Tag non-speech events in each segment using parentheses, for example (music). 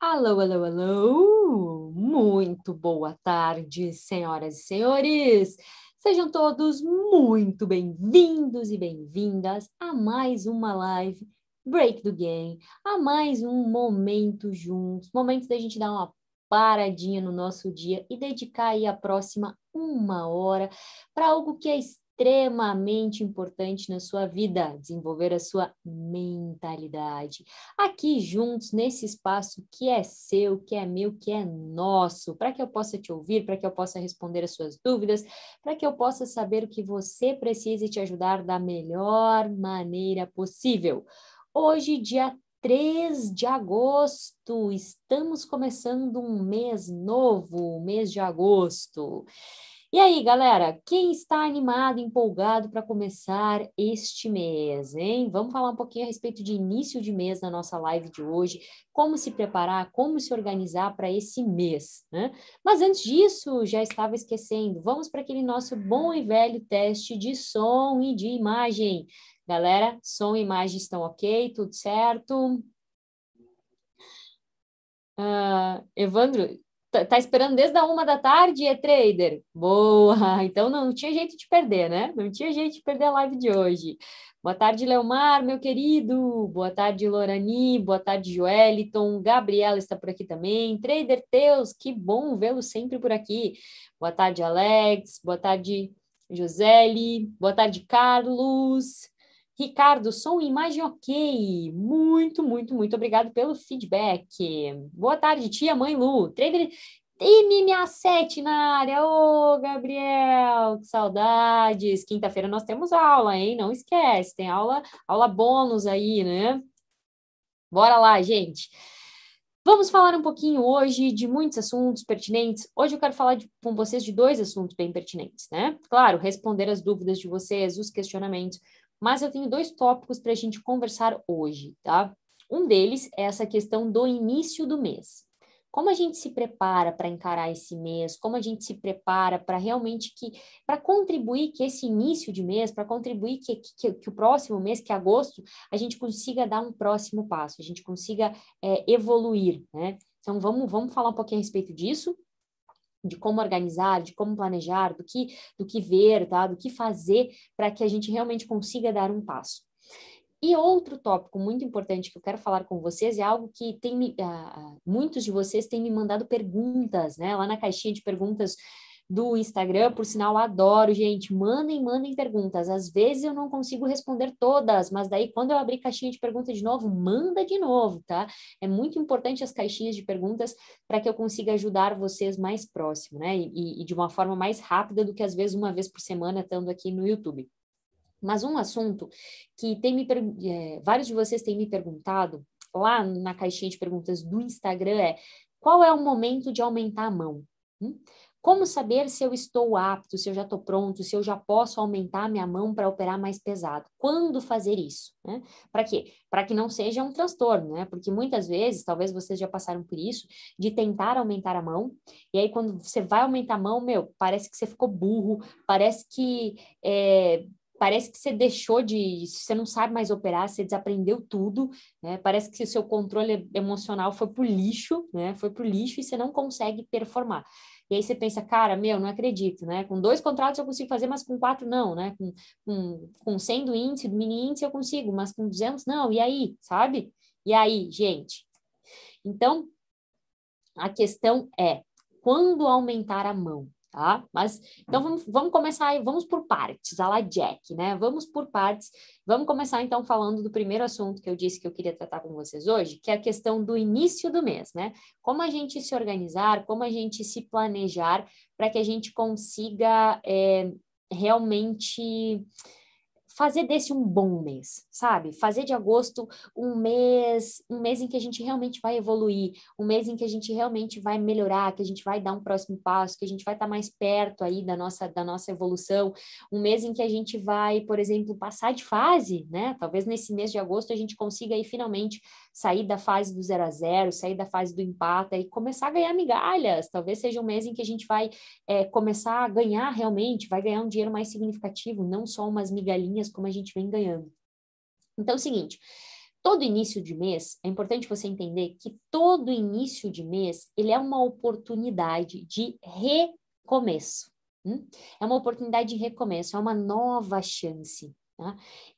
Alô, alô, alô! Muito boa tarde, senhoras e senhores! Sejam todos muito bem-vindos e bem-vindas a mais uma live Break do Game, a mais um momento juntos, momento da gente dar uma paradinha no nosso dia e dedicar aí a próxima uma hora para algo que é importante na sua vida, desenvolver a sua mentalidade. Aqui juntos, nesse espaço que é seu, que é meu, que é nosso, para que eu possa te ouvir, para que eu possa responder as suas dúvidas, para que eu possa saber o que você precisa e te ajudar da melhor maneira possível. Hoje, dia 3 de agosto, estamos começando um mês novo, mês de agosto. E aí, galera, quem está animado, empolgado para começar este mês, hein? Vamos falar um pouquinho a respeito de início de mês na nossa live de hoje, como se preparar, como se organizar para esse mês, né? Mas antes disso, já estava esquecendo, vamos para aquele nosso bom e velho teste de som e de imagem. Galera, som e imagem estão ok, tudo certo? Uh, Evandro, Tá, tá, esperando desde a uma da tarde, é trader? Boa! (laughs) Então não tinha jeito de perder, né? Não tinha jeito de perder a live de hoje. Boa tarde, Leomar, meu querido. Boa tarde, Lorani. Boa tarde, Joeliton. Gabriela está por aqui também. Trader Teus, que bom vê-lo sempre por aqui. Boa tarde, Alex. Boa tarde, Josele. Boa tarde, Carlos. Ricardo, som e imagem ok. Muito, muito, muito obrigado pelo feedback. Boa tarde, tia, mãe Lu. Trader MMA7 na área. Ô, Gabriel, que saudades. Quinta-feira nós temos aula, hein? Não esquece, tem aula, aula bônus aí, né? Bora lá, gente. Vamos falar um pouquinho hoje de muitos assuntos pertinentes. Hoje eu quero falar de, com vocês de dois assuntos bem pertinentes, né? Claro, responder as dúvidas de vocês, os questionamentos, mas eu tenho dois tópicos para a gente conversar hoje, tá? Um deles é essa questão do início do mês. Como a gente se prepara para encarar esse mês? Como a gente se prepara para realmente que para contribuir que esse início de mês, para contribuir que, que, que, o próximo mês, que é agosto, a gente consiga dar um próximo passo, a gente consiga é, evoluir, né? Então vamos, vamos falar um pouquinho a respeito disso de como organizar, de como planejar, do que, do que ver, tá? do que fazer para que a gente realmente consiga dar um passo. E outro tópico muito importante que eu quero falar com vocês é algo que tem uh, muitos de vocês têm me mandado perguntas, né? Lá na caixinha de perguntas do Instagram, por sinal, adoro, gente. Mandem, mandem perguntas. Às vezes eu não consigo responder todas, mas daí quando eu abrir caixinha de perguntas de novo, manda de novo, tá? É muito importante as caixinhas de perguntas para que eu consiga ajudar vocês mais próximo, né? E, e de uma forma mais rápida do que às vezes uma vez por semana estando aqui no YouTube. Mas um assunto que tem me é, vários de vocês têm me perguntado lá na caixinha de perguntas do Instagram é qual é o momento de aumentar a mão? Hum? Como saber se eu estou apto, se eu já estou pronto, se eu já posso aumentar minha mão para operar mais pesado? Quando fazer isso? Né? Para quê? Para que não seja um transtorno, né? Porque muitas vezes, talvez vocês já passaram por isso, de tentar aumentar a mão, e aí quando você vai aumentar a mão, meu, parece que você ficou burro, parece que é, parece que você deixou de, você não sabe mais operar, você desaprendeu tudo, né? Parece que o seu controle emocional foi pro lixo, né? Foi pro lixo e você não consegue performar. E aí você pensa, cara, meu, não acredito, né? Com dois contratos eu consigo fazer, mas com quatro não, né? Com, com, com 100 do índice, do mini índice eu consigo, mas com 200 não. E aí, sabe? E aí, gente? Então, a questão é, quando aumentar a mão? Tá? Mas então vamos, vamos começar, vamos por partes, a la Jack, né? Vamos por partes. Vamos começar então falando do primeiro assunto que eu disse que eu queria tratar com vocês hoje, que é a questão do início do mês, né? Como a gente se organizar, como a gente se planejar para que a gente consiga é, realmente fazer desse um bom mês, sabe? Fazer de agosto um mês, um mês em que a gente realmente vai evoluir, um mês em que a gente realmente vai melhorar, que a gente vai dar um próximo passo, que a gente vai estar mais perto aí da nossa da nossa evolução, um mês em que a gente vai, por exemplo, passar de fase, né? Talvez nesse mês de agosto a gente consiga aí finalmente sair da fase do zero a zero, sair da fase do empate e começar a ganhar migalhas. Talvez seja um mês em que a gente vai é, começar a ganhar realmente, vai ganhar um dinheiro mais significativo, não só umas migalhinhas como a gente vem ganhando. Então é o seguinte, todo início de mês, é importante você entender que todo início de mês, ele é uma oportunidade de recomeço. Hum? É uma oportunidade de recomeço, é uma nova chance. Tá?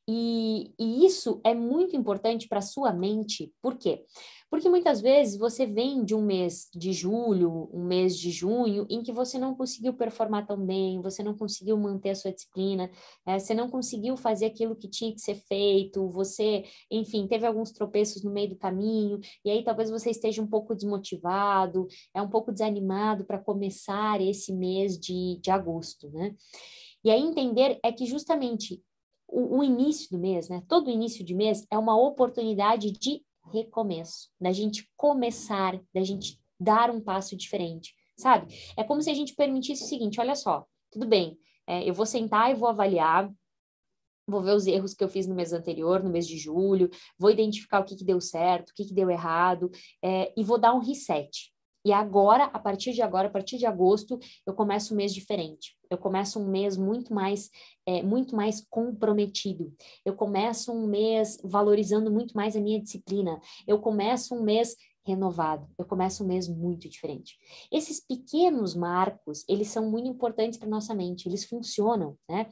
E, e, isso é muito importante para a sua mente, por quê? Porque muitas vezes você vem de um mês de julho, um mês de junho, em que você não conseguiu performar tão bem, você não conseguiu manter a sua disciplina, é, você não conseguiu fazer aquilo que tinha que ser feito, você, enfim, teve alguns tropeços no meio do caminho, e aí talvez você esteja um pouco desmotivado, é um pouco desanimado para começar esse mês de, de agosto, né? E aí entender é que justamente o, o, início do mês, né? Todo início de mês é uma oportunidade de recomeço, da gente começar, da gente dar um passo diferente, sabe? É como se a gente permitisse o seguinte: olha só, tudo bem, é, eu vou sentar e vou avaliar. Vou ver os erros que eu fiz no mês anterior, no mês de julho, vou identificar o que, que deu certo, o que, que deu errado, é, e vou dar um reset. E agora, a partir de agora, a partir de agosto, eu começo um mês diferente. Eu começo um mês muito mais, é, muito mais comprometido. Eu começo um mês valorizando muito mais a minha disciplina. Eu começo um mês renovado. Eu começo um mês muito diferente. Esses pequenos marcos, eles são muito importantes para nossa mente. Eles funcionam, né?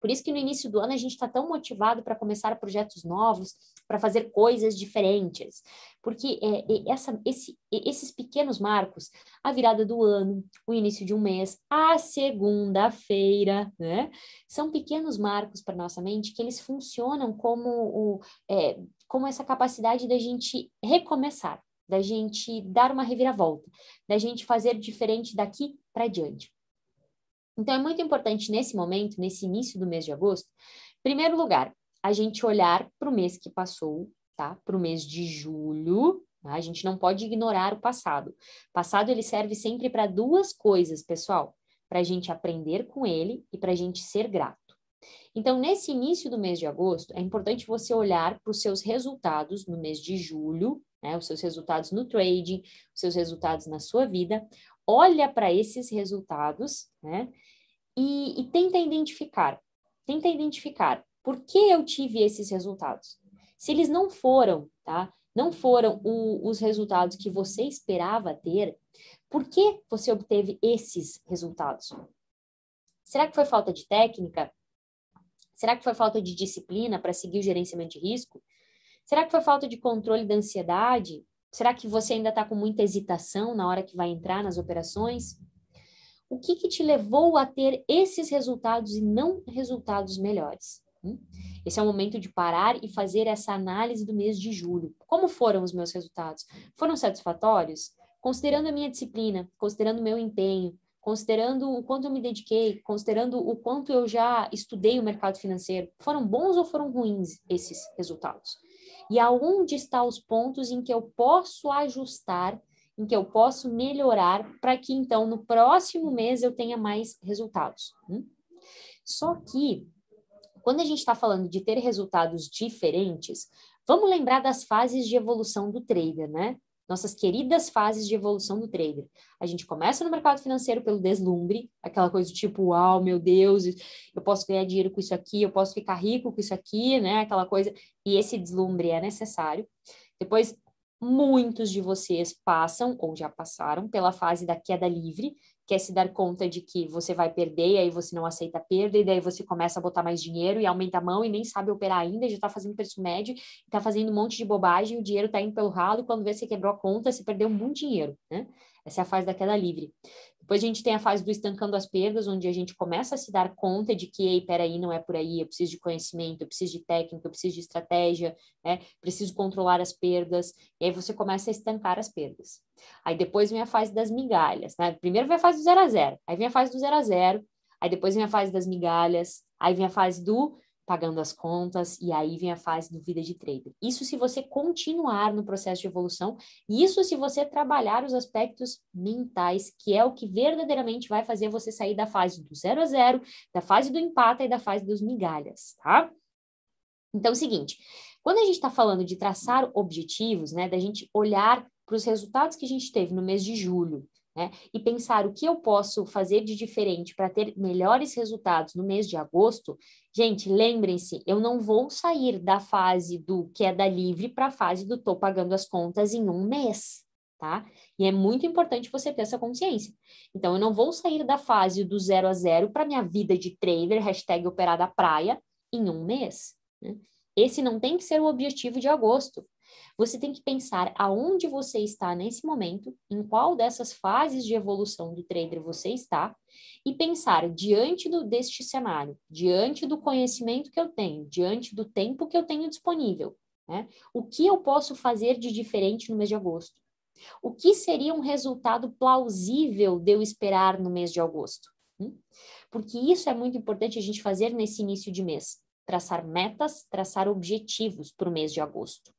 Por isso que no início do ano a gente está tão motivado para começar projetos novos, para fazer coisas diferentes. Porque é, essa, esse, esses pequenos marcos, a virada do ano, o início de um mês, a segunda-feira, né? São pequenos marcos para nossa mente que eles funcionam como, o, é, como essa capacidade da gente recomeçar, da gente dar uma reviravolta, da gente fazer diferente daqui para diante. Então, é muito importante nesse momento, nesse início do mês de agosto, em primeiro lugar, a gente olhar para o mês que passou, tá? Para o mês de julho. Tá? A gente não pode ignorar o passado. O passado ele serve sempre para duas coisas, pessoal: para a gente aprender com ele e para a gente ser grato. Então, nesse início do mês de agosto, é importante você olhar para os seus resultados no mês de julho, né? Os seus resultados no trading, os seus resultados na sua vida. Olha para esses resultados, né? E, e tenta identificar, tenta identificar por que eu tive esses resultados. Se eles não foram, tá? Não foram o, os resultados que você esperava ter, por que você obteve esses resultados? Será que foi falta de técnica? Será que foi falta de disciplina para seguir o gerenciamento de risco? Será que foi falta de controle da ansiedade? Será que você ainda está com muita hesitação na hora que vai entrar nas operações? O que, que te levou a ter esses resultados e não resultados melhores? Hum? Esse é o momento de parar e fazer essa análise do mês de julho. Como foram os meus resultados? Foram satisfatórios? Considerando a minha disciplina, considerando o meu empenho, considerando o quanto eu me dediquei, considerando o quanto eu já estudei o mercado financeiro, foram bons ou foram ruins esses resultados? E aonde estão os pontos em que eu posso ajustar em que eu posso melhorar para que então no próximo mês eu tenha mais resultados. Hum? Só que quando a gente está falando de ter resultados diferentes, vamos lembrar das fases de evolução do trader, né? Nossas queridas fases de evolução do trader. A gente começa no mercado financeiro pelo deslumbre, aquela coisa tipo, uau, meu Deus, eu posso ganhar dinheiro com isso aqui, eu posso ficar rico com isso aqui, né? Aquela coisa. E esse deslumbre é necessário. Depois muitos de vocês passam ou já passaram pela fase da queda livre, que é se dar conta de que você vai perder, e aí você não aceita a perda, e daí você começa a botar mais dinheiro e aumenta a mão e nem sabe operar ainda, já está fazendo preço médio, está fazendo um monte de bobagem, o dinheiro está indo pelo ralo, e quando vê você quebrou a conta, você perdeu muito dinheiro, né? Essa é a fase da queda livre. Depois a gente tem a fase do estancando as perdas, onde a gente começa a se dar conta de que, ei, peraí, não é por aí, eu preciso de conhecimento, eu preciso de técnica, eu preciso de estratégia, né? Preciso controlar as perdas, e aí você começa a estancar as perdas. Aí depois vem a fase das migalhas, né? Primeiro vem a fase do zero a zero, aí vem a fase do zero a zero, aí depois vem a fase das migalhas, aí vem a fase do pagando as contas, e aí vem a fase do vida de trader. Isso se você continuar no processo de evolução, isso se você trabalhar os aspectos mentais, que é o que verdadeiramente vai fazer você sair da fase do zero a zero, da fase do empate e da fase dos migalhas, tá? Então, é o seguinte, quando a gente está falando de traçar objetivos, né, da gente olhar para os resultados que a gente teve no mês de julho, né? E pensar o que eu posso fazer de diferente para ter melhores resultados no mês de agosto. Gente, lembrem-se, eu não vou sair da fase do queda livre para a fase do tô pagando as contas em um mês, tá? E é muito importante você ter essa consciência. Então, eu não vou sair da fase do zero a zero para minha vida de trader, hashtag operar da praia, em um mês. Né? Esse não tem que ser o objetivo de agosto. Você tem que pensar aonde você está nesse momento, em qual dessas fases de evolução do trader você está, e pensar diante do, deste cenário, diante do conhecimento que eu tenho, diante do tempo que eu tenho disponível, né? O que eu posso fazer de diferente no mês de agosto? O que seria um resultado plausível de eu esperar no mês de agosto? Hum? Porque isso é muito importante a gente fazer nesse início de mês. Traçar metas, traçar objetivos para o mês de agosto.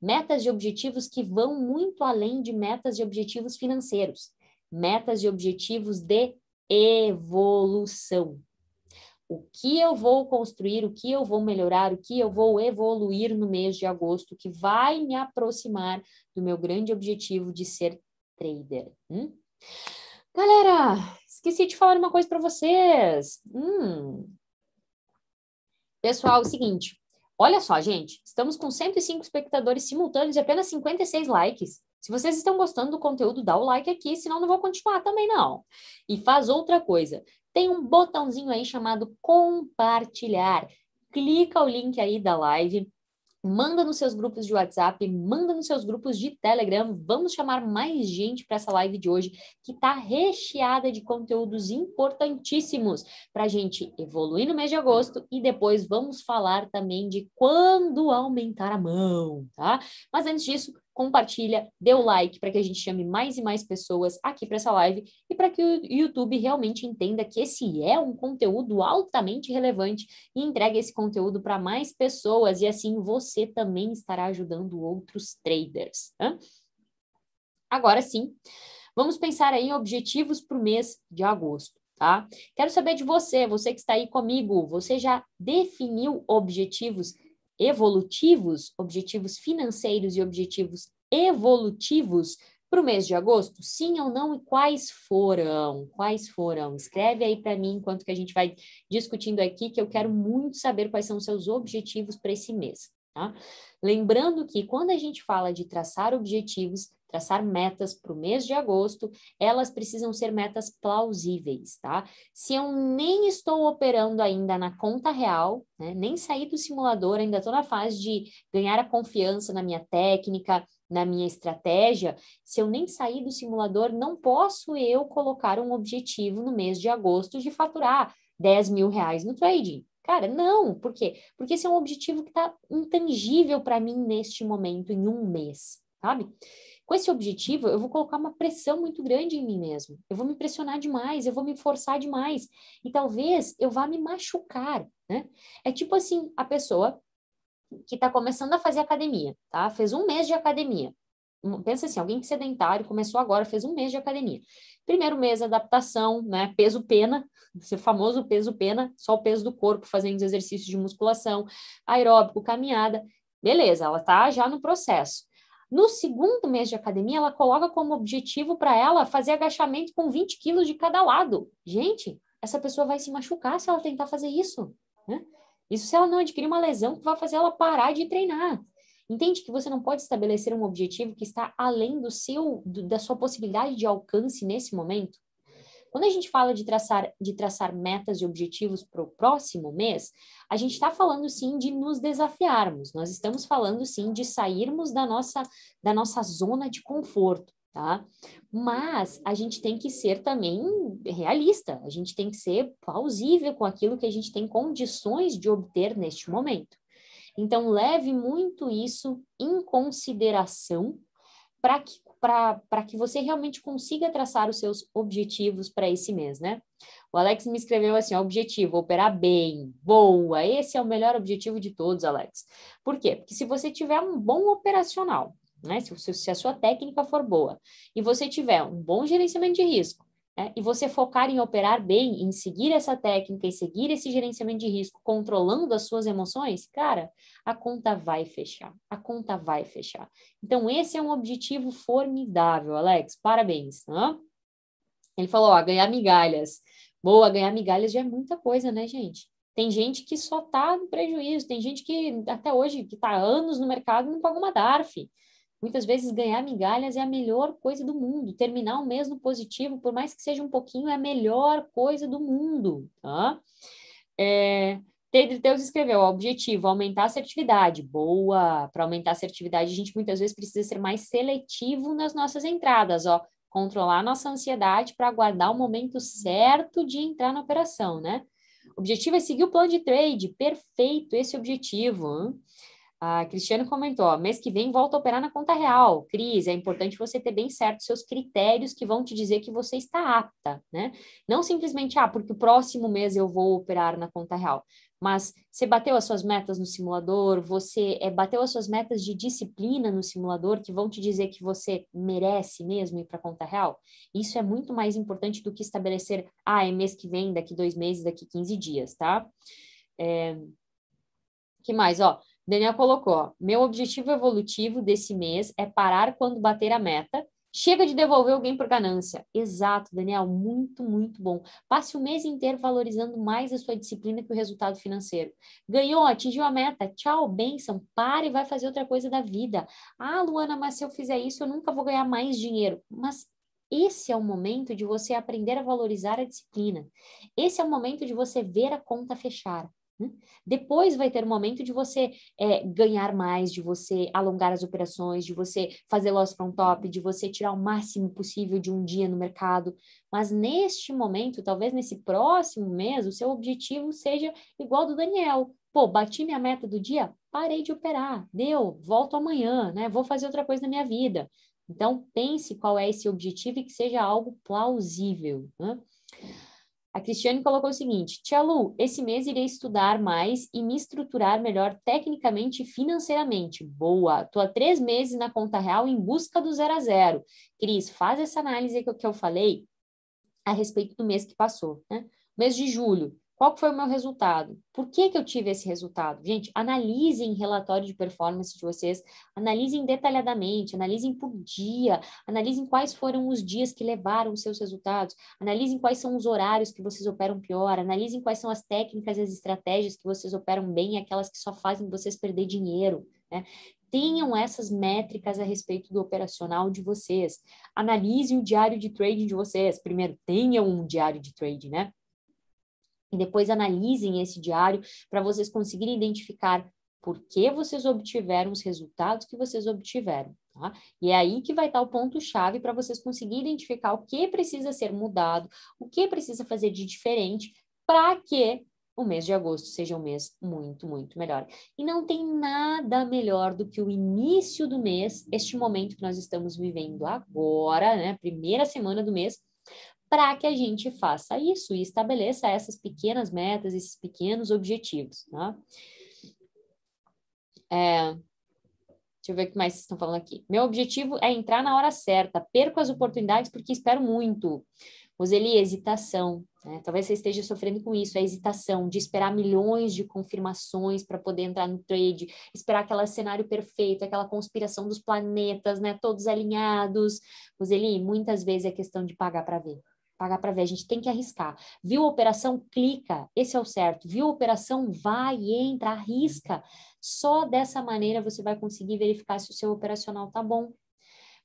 Metas e objetivos que vão muito além de metas e objetivos financeiros. Metas e objetivos de evolução. O que eu vou construir, o que eu vou melhorar, o que eu vou evoluir no mês de agosto, que vai me aproximar do meu grande objetivo de ser trader. Hum? Galera, esqueci de falar uma coisa para vocês. Hum. Pessoal, é o seguinte, Olha só, gente, estamos com 105 espectadores simultâneos e apenas 56 likes. Se vocês estão gostando do conteúdo, dá o like aqui, senão não vou continuar também não. E faz outra coisa. Tem um botãozinho aí chamado compartilhar. Clica o link aí da live, manda nos seus grupos de WhatsApp, manda nos seus grupos de Telegram. Vamos chamar mais gente para essa live de hoje, que está recheada de conteúdos importantíssimos para a gente evoluir no mês de agosto e depois vamos falar também de quando aumentar a mão, tá? Mas antes disso, compartilha, dê o like para que a gente chame mais e mais pessoas aqui para essa live e para que o YouTube realmente entenda que esse é um conteúdo altamente relevante e entregue esse conteúdo para mais pessoas e assim você também estará ajudando outros traders. Tá? Agora sim, vamos pensar em objetivos para o mês de agosto. Tá? Quero saber de você, você que está aí comigo, você já definiu objetivos evolutivos, objetivos financeiros e objetivos evolutivos para o mês de agosto? Sim ou não? E quais foram? Quais foram? Escreve aí para mim enquanto que a gente vai discutindo aqui, que eu quero muito saber quais são os seus objetivos para esse mês. Tá? Lembrando que quando a gente fala de traçar objetivos, traçar metas para o mês de agosto, elas precisam ser metas plausíveis, tá? Se eu nem estou operando ainda na conta real, né, nem saí do simulador, ainda estou na fase de ganhar a confiança na minha técnica, na minha estratégia, se eu nem sair do simulador, não posso eu colocar um objetivo no mês de agosto de faturar 10 mil reais no trading. Cara, não, por quê? Porque esse é um objetivo que está intangível para mim neste momento, em um mês, sabe? Com esse objetivo, eu vou colocar uma pressão muito grande em mim mesmo. Eu vou me pressionar demais, eu vou me forçar demais. E talvez eu vá me machucar, né? É tipo assim, a pessoa que está começando a fazer academia, tá? Fez um mês de academia. Pensa assim, alguém é sedentário, começou agora, fez um mês de academia. Primeiro mês, adaptação, né? Peso pena, esse famoso peso pena, só o peso do corpo, fazendo os exercícios de musculação, aeróbico, caminhada. Beleza, ela tá já no processo. No segundo mês de academia, ela coloca como objetivo para ela fazer agachamento com 20 quilos de cada lado. Gente, essa pessoa vai se machucar se ela tentar fazer isso. Né? Isso se ela não adquirir uma lesão que vai fazer ela parar de treinar. Entende que você não pode estabelecer um objetivo que está além do seu, do, da sua possibilidade de alcance nesse momento? Quando a gente fala de traçar, de traçar metas e objetivos para o próximo mês, a gente está falando sim de nos desafiarmos, nós estamos falando sim de sairmos da nossa, da nossa zona de conforto. Tá? Mas a gente tem que ser também realista, a gente tem que ser plausível com aquilo que a gente tem condições de obter neste momento. Então, leve muito isso em consideração para que para que você realmente consiga traçar os seus objetivos para esse mês, né? O Alex me escreveu assim: objetivo, operar bem, boa. Esse é o melhor objetivo de todos, Alex. Por quê? Porque se você tiver um bom operacional, né? Se, se a sua técnica for boa e você tiver um bom gerenciamento de risco, né? e você focar em operar bem, em seguir essa técnica, em seguir esse gerenciamento de risco, controlando as suas emoções, cara, a conta vai fechar. A conta vai fechar. Então, esse é um objetivo formidável, Alex. Parabéns. Né? Ele falou, ó, ganhar migalhas. Boa, ganhar migalhas já é muita coisa, né, gente? Tem gente que só tá no prejuízo, tem gente que até hoje, que tá anos no mercado, não paga uma DARF. Muitas vezes ganhar migalhas é a melhor coisa do mundo. Terminar o mês no positivo, por mais que seja um pouquinho, é a melhor coisa do mundo, tá? É, Deus escreveu, objetivo, aumentar a assertividade. Boa! Para aumentar a assertividade, a gente muitas vezes precisa ser mais seletivo nas nossas entradas, ó. Controlar a nossa ansiedade para aguardar o momento certo de entrar na operação, né? O objetivo é seguir o plano de trade. Perfeito esse objetivo. Hein? A Cristiane comentou, ó, mês que vem volta a operar na conta real. Cris, é importante você ter bem certo seus critérios que vão te dizer que você está apta, né? Não simplesmente, ah, porque o próximo mês eu vou operar na conta real. Mas você bateu as suas metas no simulador, você é, bateu as suas metas de disciplina no simulador que vão te dizer que você merece mesmo ir para a conta real? Isso é muito mais importante do que estabelecer, ah, é mês que vem, daqui dois meses, daqui 15 dias, tá? É... que mais, ó? Daniel colocou: meu objetivo evolutivo desse mês é parar quando bater a meta. Chega de devolver alguém por ganância. Exato, Daniel, muito, muito bom. Passe o mês inteiro valorizando mais a sua disciplina que o resultado financeiro. Ganhou, atingiu a meta. Tchau, benção. Pare e vai fazer outra coisa da vida. Ah, Luana, mas se eu fizer isso, eu nunca vou ganhar mais dinheiro. Mas esse é o momento de você aprender a valorizar a disciplina. Esse é o momento de você ver a conta fechar. Depois vai ter o momento de você é, ganhar mais, de você alongar as operações, de você fazer loss from top, de você tirar o máximo possível de um dia no mercado. Mas neste momento, talvez nesse próximo mês, o seu objetivo seja igual do Daniel. Pô, bati minha meta do dia, parei de operar, deu, volto amanhã, né? Vou fazer outra coisa na minha vida. Então, pense qual é esse objetivo e que seja algo plausível. Né? A Cristiane colocou o seguinte: Tia Lu, esse mês irei estudar mais e me estruturar melhor tecnicamente e financeiramente. Boa! Estou há três meses na conta real em busca do zero a zero. Cris, faz essa análise que eu falei a respeito do mês que passou. Né? Mês de julho, qual foi o meu resultado? Por que, que eu tive esse resultado? Gente, analisem relatório de performance de vocês, analisem detalhadamente, analisem por dia, analisem quais foram os dias que levaram os seus resultados, analisem quais são os horários que vocês operam pior, analisem quais são as técnicas e as estratégias que vocês operam bem e aquelas que só fazem vocês perder dinheiro. Né? tenham essas métricas a respeito do operacional de vocês. Analisem o diário de trading de vocês. Primeiro, tenham um diário de trading, né? E depois analisem esse diário para vocês conseguirem identificar por que vocês obtiveram os resultados que vocês obtiveram. Tá? E é aí que vai estar o ponto-chave para vocês conseguirem identificar o que precisa ser mudado, o que precisa fazer de diferente para que o mês de agosto seja um mês muito, muito melhor. E não tem nada melhor do que o início do mês, este momento que nós estamos vivendo agora, né? Primeira semana do mês, para que a gente faça isso e estabeleça essas pequenas metas, esses pequenos objetivos, tá? É, deixa eu ver o que mais vocês estão falando aqui. Meu objetivo é entrar na hora certa, perco as oportunidades porque espero muito. Roseli, hesitação. Né? Talvez você esteja sofrendo com isso, a hesitação de esperar milhões de confirmações para poder entrar no trade, esperar aquele cenário perfeito, aquela conspiração dos planetas, né? Todos alinhados. Roseli, muitas vezes é questão de pagar para ver pagar para ver, a gente tem que arriscar. Viu a operação? Clica, esse é o certo. Viu a operação? Vai, entra, arrisca. Só dessa maneira você vai conseguir verificar se o seu operacional tá bom.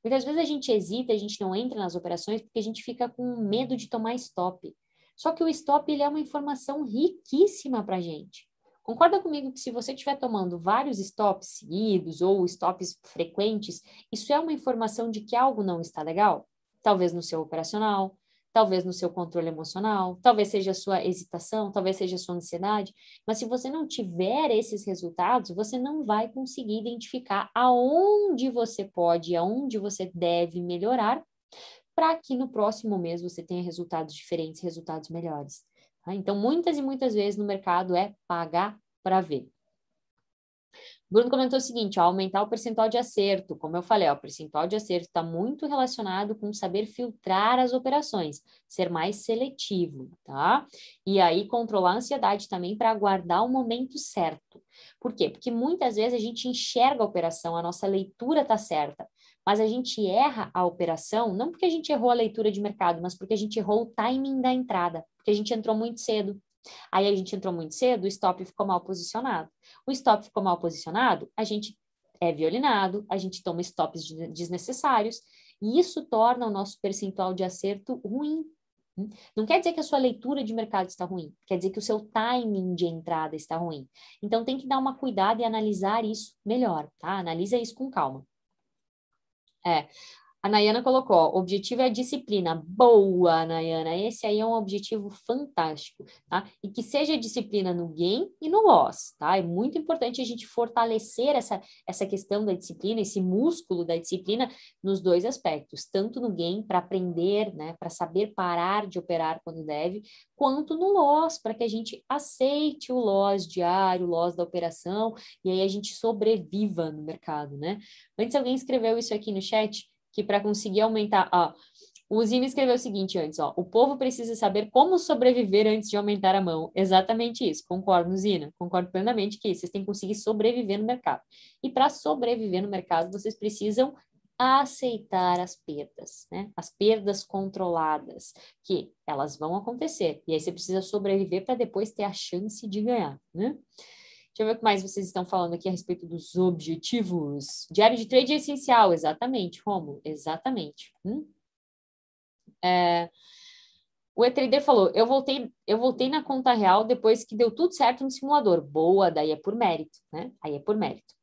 Muitas vezes a gente hesita, a gente não entra nas operações porque a gente fica com medo de tomar stop. Só que o stop ele é uma informação riquíssima para a gente. Concorda comigo que se você estiver tomando vários stops seguidos ou stops frequentes, isso é uma informação de que algo não está legal? Talvez no seu operacional, talvez no seu controle emocional, talvez seja a sua hesitação, talvez seja a sua ansiedade, mas se você não tiver esses resultados, você não vai conseguir identificar aonde você pode, aonde você deve melhorar, para que no próximo mês você tenha resultados diferentes, resultados melhores. Tá? Então, muitas e muitas vezes no mercado é pagar para ver. Bruno comentou o seguinte, ó, aumentar o percentual de acerto. Como eu falei, ó, o percentual de acerto está muito relacionado com saber filtrar as operações, ser mais seletivo, tá? E aí controlar a ansiedade também para aguardar o momento certo. Por quê? Porque muitas vezes a gente enxerga a operação, a nossa leitura está certa, mas a gente erra a operação, não porque a gente errou a leitura de mercado, mas porque a gente errou o timing da entrada, porque a gente entrou muito cedo. Aí a gente entrou muito cedo, o stop ficou mal posicionado. O stop ficou mal posicionado, a gente é violinado, a gente toma stops desnecessários, e isso torna o nosso percentual de acerto ruim. Não quer dizer que a sua leitura de mercado está ruim, quer dizer que o seu timing de entrada está ruim. Então tem que dar uma cuidado e analisar isso melhor, tá? Analisa isso com calma. É, a Nayana colocou, ó, objetivo é a disciplina. Boa, Nayana. Esse aí é um objetivo fantástico, tá? E que seja disciplina no gain e no loss, tá? É muito importante a gente fortalecer essa, essa questão da disciplina, esse músculo da disciplina nos dois aspectos, tanto no gain para aprender, né, para saber parar de operar quando deve, quanto no loss, para que a gente aceite o loss diário, o loss da operação, e aí a gente sobreviva no mercado, né? Antes alguém escreveu isso aqui no chat, que para conseguir aumentar. Ó, o Zino escreveu o seguinte antes, ó, o povo precisa saber como sobreviver antes de aumentar a mão. Exatamente isso, concordo, Zina, concordo plenamente que vocês têm que conseguir sobreviver no mercado. E para sobreviver no mercado, vocês precisam aceitar as perdas, né? As perdas controladas, que elas vão acontecer. E aí você precisa sobreviver para depois ter a chance de ganhar, né? Deixa eu ver o que mais vocês estão falando aqui a respeito dos objetivos. Diário de trade é essencial, exatamente, Romo, exatamente. Hum? É, o e-trader falou, eu voltei, eu voltei na conta real depois que deu tudo certo no simulador. Boa, daí é por mérito, né? Aí é por mérito.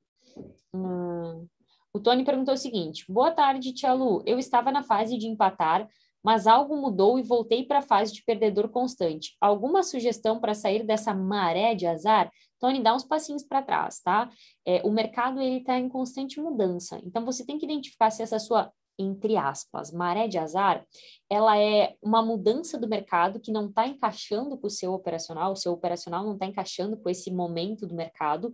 Hum, o Tony perguntou o seguinte, boa tarde, Tia Lu, eu estava na fase de empatar, mas algo mudou e voltei para a fase de perdedor constante. Alguma sugestão para sair dessa maré de azar? Tony, dá uns passinhos para trás, tá? É, o mercado ele está em constante mudança. Então você tem que identificar se essa sua entre aspas, maré de azar, ela é uma mudança do mercado que não está encaixando com o seu operacional, o seu operacional não está encaixando com esse momento do mercado,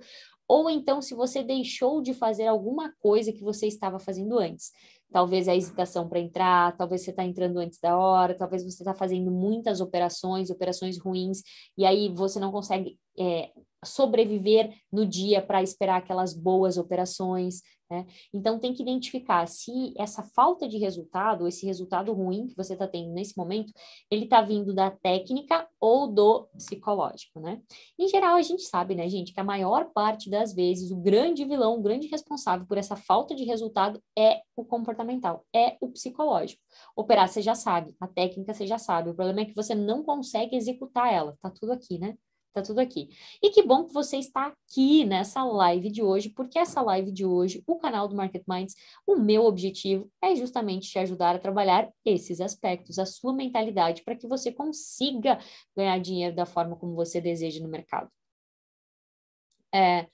ou então se você deixou de fazer alguma coisa que você estava fazendo antes. Talvez a hesitação para entrar, talvez você está entrando antes da hora, talvez você está fazendo muitas operações, operações ruins, e aí você não consegue é, sobreviver no dia para esperar aquelas boas operações. Né? Então, tem que identificar se essa falta de resultado, esse resultado ruim que você está tendo nesse momento, ele está vindo da técnica ou do psicológico. Né? Em geral, a gente sabe, né, gente, que a maior parte das vezes o grande vilão, o grande responsável por essa falta de resultado é o comportamental, é o psicológico. Operar você já sabe, a técnica você já sabe, o problema é que você não consegue executar ela, tá tudo aqui, né? Tá tudo aqui. E que bom que você está aqui nessa live de hoje, porque essa live de hoje, o canal do Market Minds, o meu objetivo é justamente te ajudar a trabalhar esses aspectos, a sua mentalidade, para que você consiga ganhar dinheiro da forma como você deseja no mercado. É,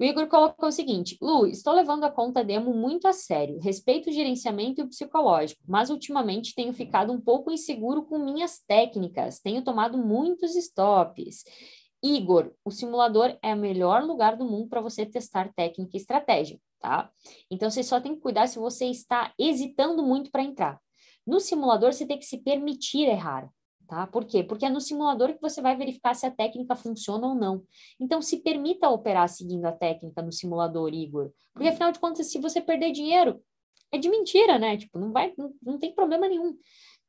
o Igor colocou o seguinte: Lu, estou levando a conta demo muito a sério, respeito o gerenciamento e o psicológico, mas ultimamente tenho ficado um pouco inseguro com minhas técnicas, tenho tomado muitos stops. Igor, o simulador é o melhor lugar do mundo para você testar técnica e estratégia, tá? Então você só tem que cuidar se você está hesitando muito para entrar. No simulador, você tem que se permitir errar tá? Por quê? Porque é no simulador que você vai verificar se a técnica funciona ou não. Então, se permita operar seguindo a técnica no simulador, Igor. Porque, afinal de contas, se você perder dinheiro, é de mentira, né? Tipo, não vai, não, não tem problema nenhum.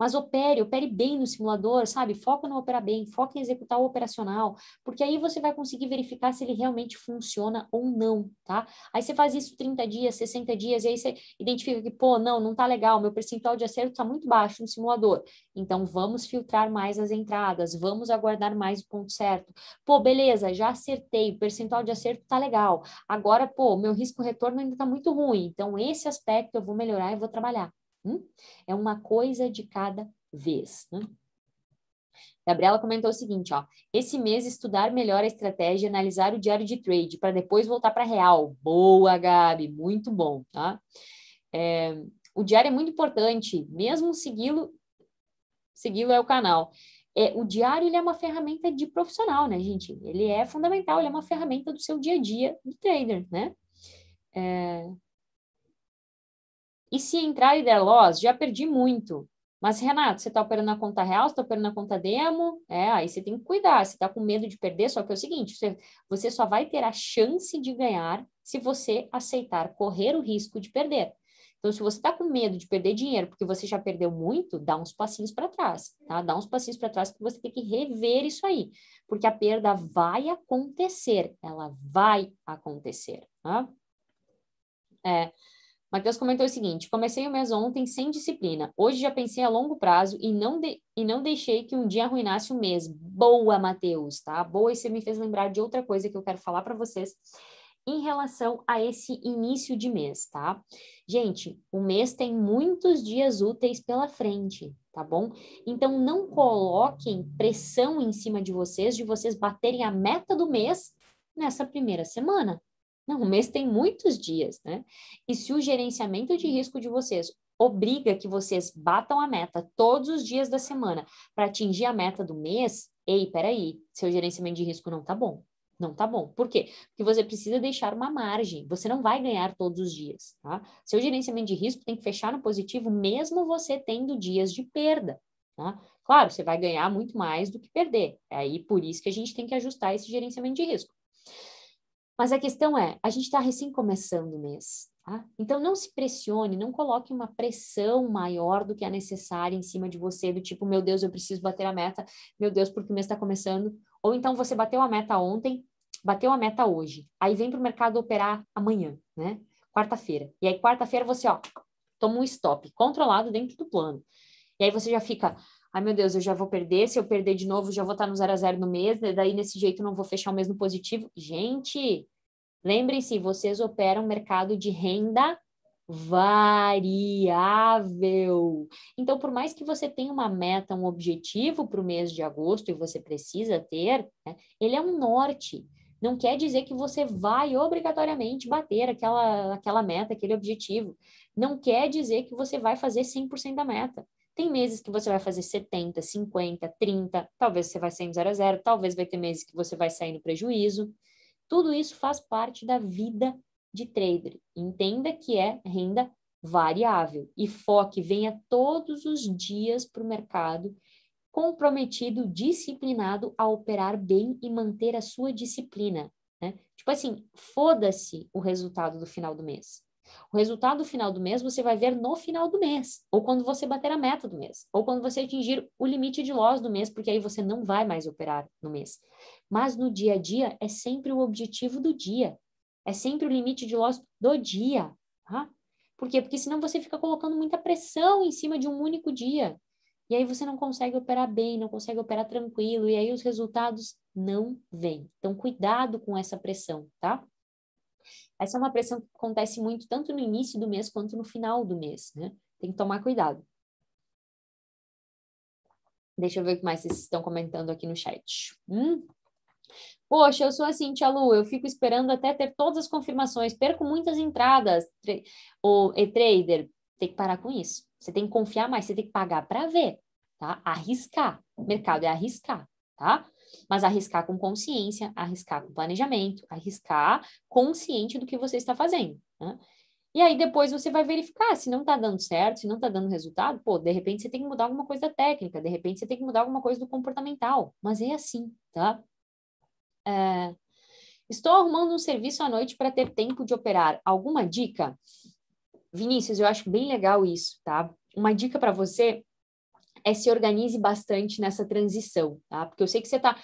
Mas opere, opere bem no simulador, sabe? Foca no operar bem, foca em executar o operacional, porque aí você vai conseguir verificar se ele realmente funciona ou não, tá? Aí você faz isso 30 dias, 60 dias, e aí você identifica que, pô, não, não tá legal, meu percentual de acerto tá muito baixo no simulador. Então vamos filtrar mais as entradas, vamos aguardar mais o ponto certo. Pô, beleza, já acertei, o percentual de acerto tá legal. Agora, pô, meu risco retorno ainda tá muito ruim. Então esse aspecto eu vou melhorar e vou trabalhar. Hum? É uma coisa de cada vez. Né? Gabriela comentou o seguinte, ó, esse mês estudar melhor a estratégia, analisar o diário de trade para depois voltar para real. Boa, Gabi, muito bom, tá? É, o diário é muito importante, mesmo segui-lo, segui-lo é o canal. É, o diário ele é uma ferramenta de profissional, né, gente? Ele é fundamental, ele é uma ferramenta do seu dia a dia de trader, né? É, e se entrar e der loss, já perdi muito. Mas, Renato, você está operando na conta real, você está operando na conta demo? É, aí você tem que cuidar, você está com medo de perder, só que é o seguinte, você, você só vai ter a chance de ganhar se você aceitar correr o risco de perder. Então, se você está com medo de perder dinheiro porque você já perdeu muito, dá uns passinhos para trás, tá? Dá uns passinhos para trás que você tem que rever isso aí, porque a perda vai acontecer, ela vai acontecer, tá? É, Matheus comentou o seguinte: comecei o mês ontem sem disciplina. Hoje já pensei a longo prazo e não, de, e não deixei que um dia arruinasse o mês. Boa, Matheus, tá? Boa, e você me fez lembrar de outra coisa que eu quero falar para vocês em relação a esse início de mês, tá? Gente, o mês tem muitos dias úteis pela frente, tá bom? Então não coloquem pressão em cima de vocês de vocês baterem a meta do mês nessa primeira semana. Não, o mês tem muitos dias, né? E se o gerenciamento de risco de vocês obriga que vocês batam a meta todos os dias da semana para atingir a meta do mês, ei, peraí, seu gerenciamento de risco não tá bom. Não tá bom. Por quê? Porque você precisa deixar uma margem. Você não vai ganhar todos os dias, tá? Seu gerenciamento de risco tem que fechar no positivo, mesmo você tendo dias de perda, tá? Claro, você vai ganhar muito mais do que perder. É aí por isso que a gente tem que ajustar esse gerenciamento de risco. Mas a questão é, a gente está recém começando o mês, tá? Então não se pressione, não coloque uma pressão maior do que é necessária em cima de você, do tipo, meu Deus, eu preciso bater a meta, meu Deus, porque o mês está começando. Ou então você bateu a meta ontem, bateu a meta hoje, aí vem para o mercado operar amanhã, né? Quarta-feira. E aí, quarta-feira, você, ó, toma um stop, controlado dentro do plano. E aí você já fica, ai meu Deus, eu já vou perder, se eu perder de novo, já vou estar no zero a zero no mês, daí nesse jeito não vou fechar o mês no positivo. Gente, Lembrem-se, vocês operam mercado de renda variável. Então, por mais que você tenha uma meta, um objetivo para o mês de agosto e você precisa ter, né, ele é um norte. Não quer dizer que você vai obrigatoriamente bater aquela, aquela meta, aquele objetivo. Não quer dizer que você vai fazer 100% da meta. Tem meses que você vai fazer 70, 50, 30, talvez você vai sair no zero a zero, talvez vai ter meses que você vai sair no prejuízo. Tudo isso faz parte da vida de trader. Entenda que é renda variável e foque, venha todos os dias para o mercado comprometido, disciplinado a operar bem e manter a sua disciplina. Né? Tipo assim, foda-se o resultado do final do mês. O resultado do final do mês você vai ver no final do mês, ou quando você bater a meta do mês, ou quando você atingir o limite de loss do mês, porque aí você não vai mais operar no mês. Mas no dia a dia é sempre o objetivo do dia, é sempre o limite de loss do dia. Tá? Por quê? Porque senão você fica colocando muita pressão em cima de um único dia. E aí você não consegue operar bem, não consegue operar tranquilo, e aí os resultados não vêm. Então, cuidado com essa pressão, tá? Essa é uma pressão que acontece muito tanto no início do mês quanto no final do mês, né? Tem que tomar cuidado. Deixa eu ver o que mais vocês estão comentando aqui no chat. Hum? Poxa, eu sou assim, Tia Lu, eu fico esperando até ter todas as confirmações, perco muitas entradas. O e-trader tem que parar com isso. Você tem que confiar mais, você tem que pagar para ver, tá? Arriscar. Mercado é arriscar, tá? Mas arriscar com consciência, arriscar com planejamento, arriscar consciente do que você está fazendo. Né? E aí depois você vai verificar se não está dando certo, se não está dando resultado, pô, de repente você tem que mudar alguma coisa da técnica, de repente você tem que mudar alguma coisa do comportamental, mas é assim, tá? É... Estou arrumando um serviço à noite para ter tempo de operar. Alguma dica? Vinícius, eu acho bem legal isso, tá? Uma dica para você é se organize bastante nessa transição, tá? Porque eu sei que você está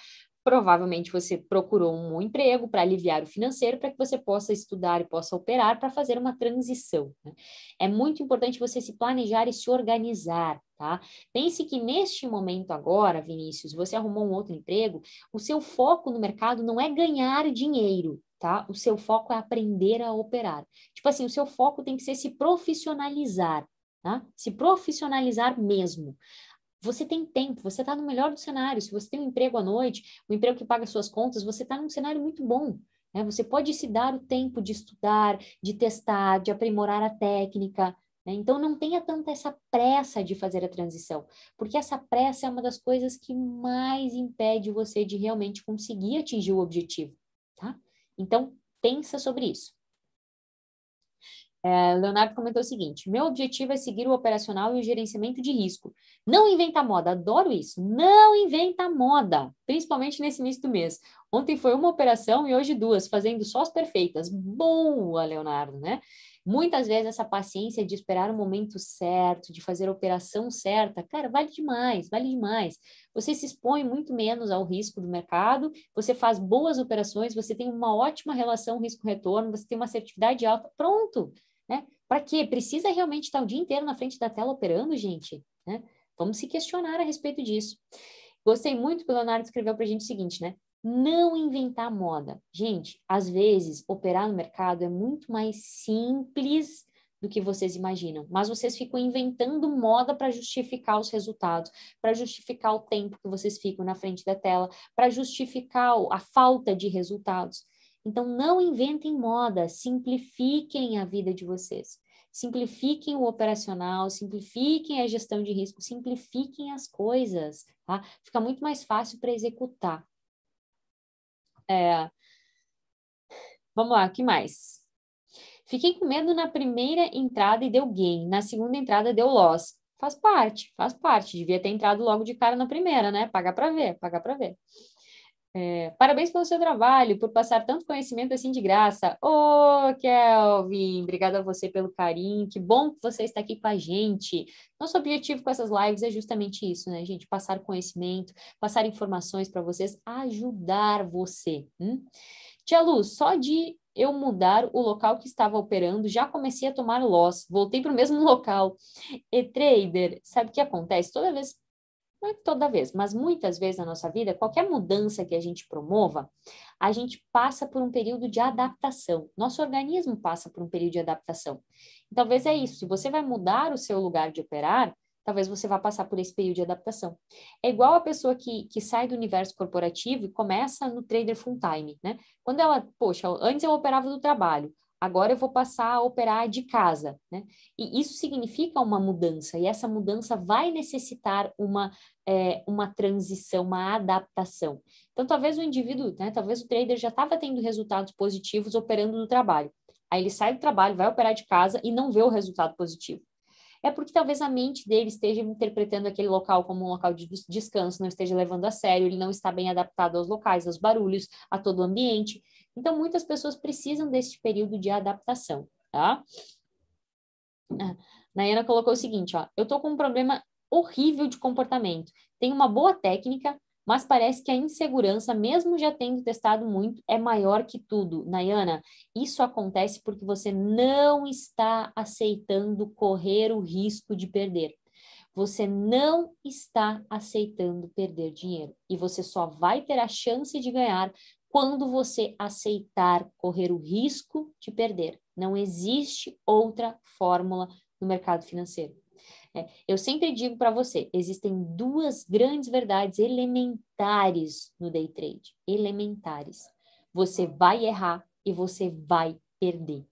provavelmente você procurou um emprego para aliviar o financeiro para que você possa estudar e possa operar para fazer uma transição. Né? É muito importante você se planejar e se organizar, tá? Pense que neste momento agora, Vinícius, você arrumou um outro emprego, o seu foco no mercado não é ganhar dinheiro, tá? O seu foco é aprender a operar. Tipo assim, o seu foco tem que ser se profissionalizar, tá? Se profissionalizar mesmo você tem tempo, você está no melhor do cenário. Se você tem um emprego à noite, um emprego que paga suas contas, você está num cenário muito bom. Né? Você pode se dar o tempo de estudar, de testar, de aprimorar a técnica. Né? Então, não tenha tanta essa pressa de fazer a transição, porque essa pressa é uma das coisas que mais impede você de realmente conseguir atingir o objetivo. Tá? Então, pensa sobre isso. É, Leonardo comentou o seguinte: meu objetivo é seguir o operacional e o gerenciamento de risco. Não inventa moda, adoro isso. Não inventa moda, principalmente nesse início do mês. Ontem foi uma operação e hoje duas, fazendo só as perfeitas. Boa, Leonardo, né? Muitas vezes essa paciência de esperar o momento certo, de fazer a operação certa, cara, vale demais, vale demais. Você se expõe muito menos ao risco do mercado, você faz boas operações, você tem uma ótima relação risco-retorno, você tem uma assertividade alta, pronto, né? Para quê? Precisa realmente estar o dia inteiro na frente da tela operando, gente? Né? Vamos se questionar a respeito disso. Gostei muito que o Leonardo escreveu para a gente o seguinte, né? Não inventar moda. Gente, às vezes, operar no mercado é muito mais simples do que vocês imaginam, mas vocês ficam inventando moda para justificar os resultados, para justificar o tempo que vocês ficam na frente da tela, para justificar a falta de resultados. Então, não inventem moda, simplifiquem a vida de vocês. Simplifiquem o operacional, simplifiquem a gestão de risco, simplifiquem as coisas, tá? Fica muito mais fácil para executar. É... Vamos lá, que mais? Fiquei com medo na primeira entrada e deu gain, na segunda entrada deu loss. Faz parte, faz parte. Devia ter entrado logo de cara na primeira, né? Pagar para ver, pagar para ver. É, parabéns pelo seu trabalho, por passar tanto conhecimento assim de graça. Ô, oh, Kelvin, obrigada a você pelo carinho. Que bom que você está aqui com a gente. Nosso objetivo com essas lives é justamente isso, né, gente? Passar conhecimento, passar informações para vocês, ajudar você. Hum? Tia Lu, só de eu mudar o local que estava operando, já comecei a tomar loss, voltei para o mesmo (laughs) local. E trader, sabe o que acontece? Toda vez não é toda vez, mas muitas vezes na nossa vida, qualquer mudança que a gente promova, a gente passa por um período de adaptação. Nosso organismo passa por um período de adaptação. E talvez é isso. Se você vai mudar o seu lugar de operar, talvez você vá passar por esse período de adaptação. É igual a pessoa que, que sai do universo corporativo e começa no trader full time, né? Quando ela, poxa, antes eu operava do trabalho, agora eu vou passar a operar de casa, né? E isso significa uma mudança, e essa mudança vai necessitar uma, é, uma transição, uma adaptação. Então, talvez o indivíduo, né, talvez o trader já estava tendo resultados positivos operando no trabalho. Aí ele sai do trabalho, vai operar de casa e não vê o resultado positivo. É porque talvez a mente dele esteja interpretando aquele local como um local de descanso, não esteja levando a sério, ele não está bem adaptado aos locais, aos barulhos, a todo o ambiente. Então, muitas pessoas precisam desse período de adaptação, tá? Ah, Nayana colocou o seguinte, ó, eu tô com um problema horrível de comportamento. Tenho uma boa técnica, mas parece que a insegurança, mesmo já tendo testado muito, é maior que tudo. Nayana, isso acontece porque você não está aceitando correr o risco de perder. Você não está aceitando perder dinheiro e você só vai ter a chance de ganhar quando você aceitar correr o risco de perder. Não existe outra fórmula no mercado financeiro. É, eu sempre digo para você, existem duas grandes verdades elementares no day trade, elementares. Você vai errar e você vai perder.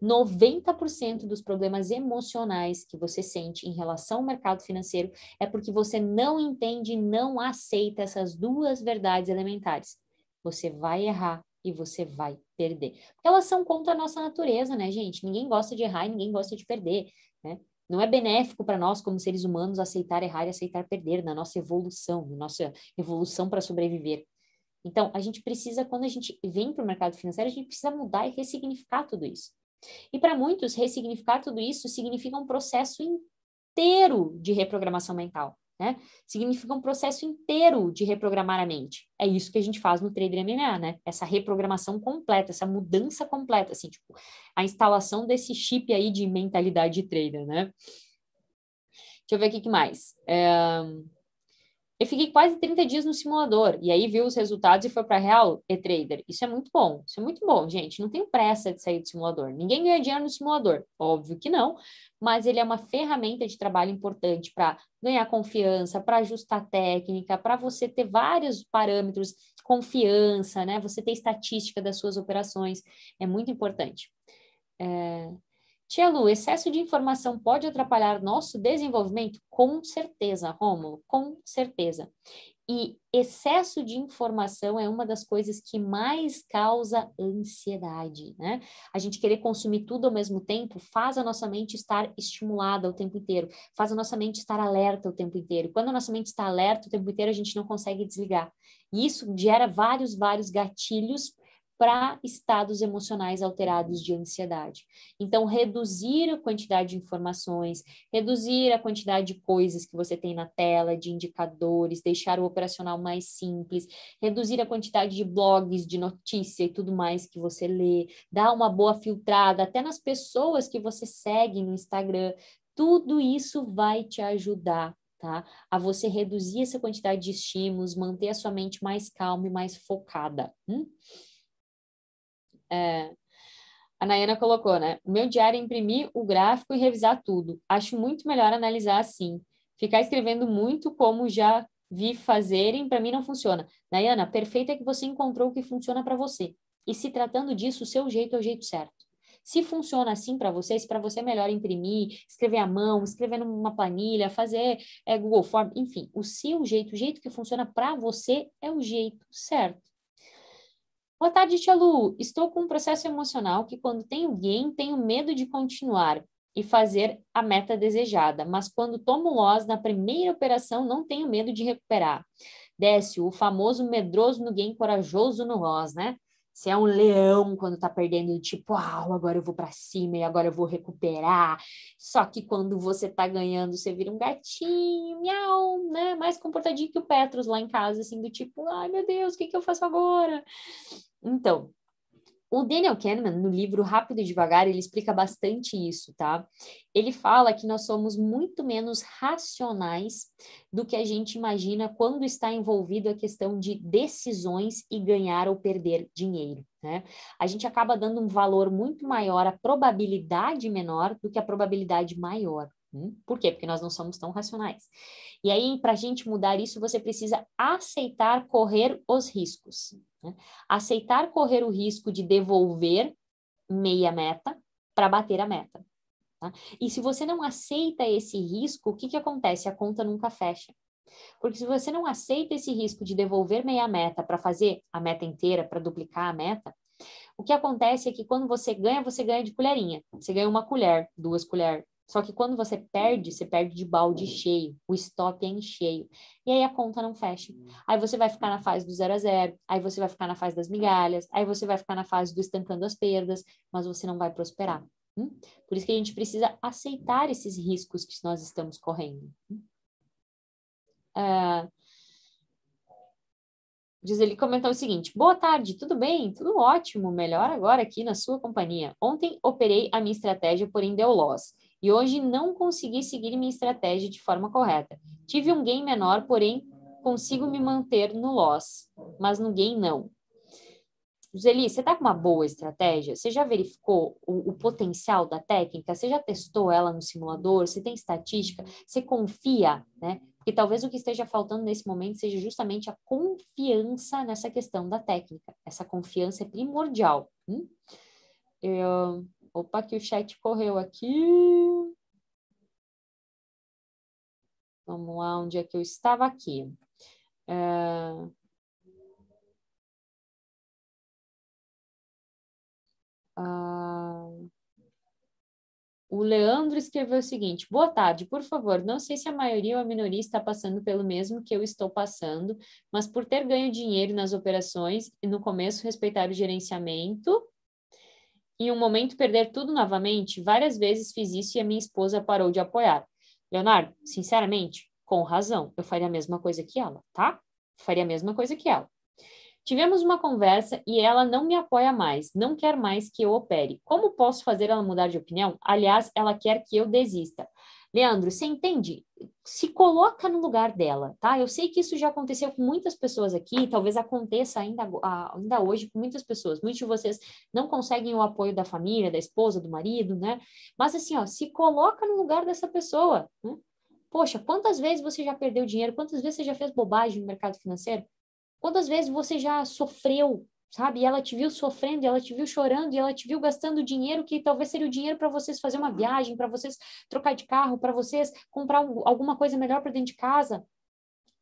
90% dos problemas emocionais que você sente em relação ao mercado financeiro é porque você não entende e não aceita essas duas verdades elementares você vai errar e você vai perder. Porque elas são contra a nossa natureza, né, gente? Ninguém gosta de errar e ninguém gosta de perder, né? Não é benéfico para nós, como seres humanos, aceitar errar e aceitar perder na nossa evolução, na nossa evolução para sobreviver. Então, a gente precisa, quando a gente vem para o mercado financeiro, a gente precisa mudar e ressignificar tudo isso. E para muitos, ressignificar tudo isso significa um processo inteiro de reprogramação mental né? Significa um processo inteiro de reprogramar a mente. É isso que a gente faz no Trader MMA, né? Essa reprogramação completa, essa mudança completa, assim, tipo, a instalação desse chip aí de mentalidade de trader, né? Deixa eu ver aqui que mais. É... Eu fiquei quase 30 dias no simulador e aí viu os resultados e foi para real e-trader. Isso é muito bom. Isso é muito bom, gente. Não tenho pressa de sair do simulador. Ninguém ganha dinheiro no simulador. Óbvio que não, mas ele é uma ferramenta de trabalho importante para ganhar confiança, para ajustar técnica, para você ter vários parâmetros, confiança, né? Você ter estatística das suas operações. É muito importante. É... Tia Lu, excesso de informação pode atrapalhar nosso desenvolvimento? Com certeza, Rômulo, com certeza. E excesso de informação é uma das coisas que mais causa ansiedade, né? A gente querer consumir tudo ao mesmo tempo faz a nossa mente estar estimulada o tempo inteiro, faz a nossa mente estar alerta o tempo inteiro. Quando a nossa mente está alerta o tempo inteiro, a gente não consegue desligar. E isso gera vários, vários gatilhos para estados emocionais alterados de ansiedade. Então, reduzir a quantidade de informações, reduzir a quantidade de coisas que você tem na tela, de indicadores, deixar o operacional mais simples, reduzir a quantidade de blogs, de notícia e tudo mais que você lê, dar uma boa filtrada até nas pessoas que você segue no Instagram. Tudo isso vai te ajudar Tá? A você reduzir essa quantidade de estímulos, manter a sua mente mais calma e mais focada. Hum? É, a Nayana colocou, né? Meu diário é imprimir o gráfico e revisar tudo. Acho muito melhor analisar assim. Ficar escrevendo muito como já vi fazerem, para mim não funciona. Nayana, perfeito é que você encontrou o que funciona para você. E se tratando disso, o seu jeito é o jeito certo. Se funciona assim para você, se para você é melhor imprimir, escrever à mão, escrever numa planilha, fazer é, Google Form, enfim, o seu jeito, o jeito que funciona para você é o jeito certo. Boa tarde, Tia Lu. Estou com um processo emocional que, quando tenho gain, tenho medo de continuar e fazer a meta desejada, mas quando tomo loss na primeira operação, não tenho medo de recuperar. Décio, o famoso medroso no gain, corajoso no loss, né? Você é um leão quando tá perdendo, tipo, ah, agora eu vou para cima e agora eu vou recuperar. Só que quando você tá ganhando, você vira um gatinho, miau, né? Mais comportadinho que o Petros lá em casa, assim, do tipo, ai meu Deus, o que que eu faço agora? Então, o Daniel Kahneman, no livro Rápido e Devagar, ele explica bastante isso, tá? Ele fala que nós somos muito menos racionais do que a gente imagina quando está envolvido a questão de decisões e ganhar ou perder dinheiro, né? A gente acaba dando um valor muito maior à probabilidade menor do que a probabilidade maior. Hum? Por quê? Porque nós não somos tão racionais. E aí, para a gente mudar isso, você precisa aceitar correr os riscos. Né? Aceitar correr o risco de devolver meia meta para bater a meta. Tá? E se você não aceita esse risco, o que, que acontece? A conta nunca fecha. Porque se você não aceita esse risco de devolver meia meta para fazer a meta inteira, para duplicar a meta, o que acontece é que quando você ganha, você ganha de colherinha. Você ganha uma colher, duas colheres, só que quando você perde, você perde de balde cheio, o stop é em cheio. E aí a conta não fecha. Aí você vai ficar na fase do zero a zero, aí você vai ficar na fase das migalhas, aí você vai ficar na fase do estancando as perdas, mas você não vai prosperar. Hum? Por isso que a gente precisa aceitar esses riscos que nós estamos correndo. Uh, Diz ele comentou o seguinte: Boa tarde, tudo bem? Tudo ótimo, melhor agora aqui na sua companhia. Ontem operei a minha estratégia, porém deu loss e hoje não consegui seguir minha estratégia de forma correta. Tive um gain menor, porém consigo me manter no loss, mas no gain não. Zeli, você está com uma boa estratégia? Você já verificou o, o, potencial da técnica? Você já testou ela no simulador? Você tem estatística? Você confia, né? Porque talvez o que esteja faltando nesse momento seja justamente a confiança nessa questão da técnica. Essa confiança é primordial. Hum? Eu, Opa, que o chat correu aqui. Vamos lá, onde é que eu estava aqui? É... Ah... O Leandro escreveu o seguinte: Boa tarde, por favor. Não sei se a maioria ou a minoria está passando pelo mesmo que eu estou passando, mas por ter ganho dinheiro nas operações e no começo respeitar o gerenciamento, em um momento perder tudo novamente, várias vezes fiz isso e a minha esposa parou de apoiar. Leonardo, sinceramente, com razão, eu faria a mesma coisa que ela, tá? Faria a mesma coisa que ela. Tivemos uma conversa e ela não me apoia mais, não quer mais que eu opere. Como posso fazer ela mudar de opinião? Aliás, ela quer que eu desista. Leandro, você entende? Se coloca no lugar dela, tá? Eu sei que isso já aconteceu com muitas pessoas aqui, talvez aconteça ainda, ainda hoje com muitas pessoas. Muitos de vocês não conseguem o apoio da família, da esposa, do marido, né? Mas assim, ó, se coloca no lugar dessa pessoa, né? Poxa, quantas vezes você já perdeu dinheiro? Quantas vezes você já fez bobagem no mercado financeiro? Quantas vezes você já sofreu sabe? E ela te viu sofrendo, ela te viu chorando, e ela te viu gastando dinheiro que talvez seria o dinheiro para vocês fazer uma viagem, para vocês trocar de carro, para vocês comprar alguma coisa melhor para dentro de casa.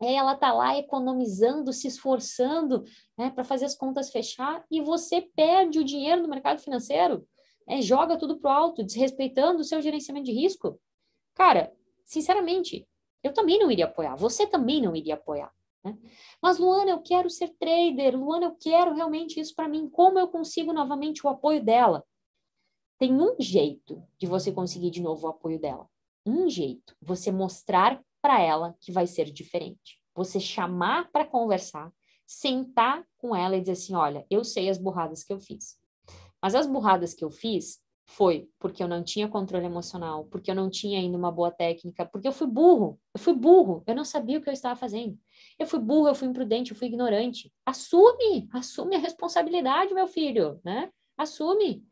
E aí ela tá lá economizando, se esforçando, né, para fazer as contas fechar, e você perde o dinheiro no mercado financeiro, né, joga tudo pro alto, desrespeitando o seu gerenciamento de risco. Cara, sinceramente, eu também não iria apoiar, você também não iria apoiar. Né? Mas, Luana, eu quero ser trader, Luana, eu quero realmente isso para mim. Como eu consigo novamente o apoio dela? Tem um jeito de você conseguir de novo o apoio dela. Um jeito. Você mostrar para ela que vai ser diferente. Você chamar para conversar, sentar com ela e dizer assim: olha, eu sei as burradas que eu fiz. Mas as burradas que eu fiz foi porque eu não tinha controle emocional, porque eu não tinha ainda uma boa técnica, porque eu fui burro. Eu fui burro. Eu não sabia o que eu estava fazendo. Eu fui burro, eu fui imprudente, eu fui ignorante. Assume, assume a responsabilidade, meu filho, né? Assume.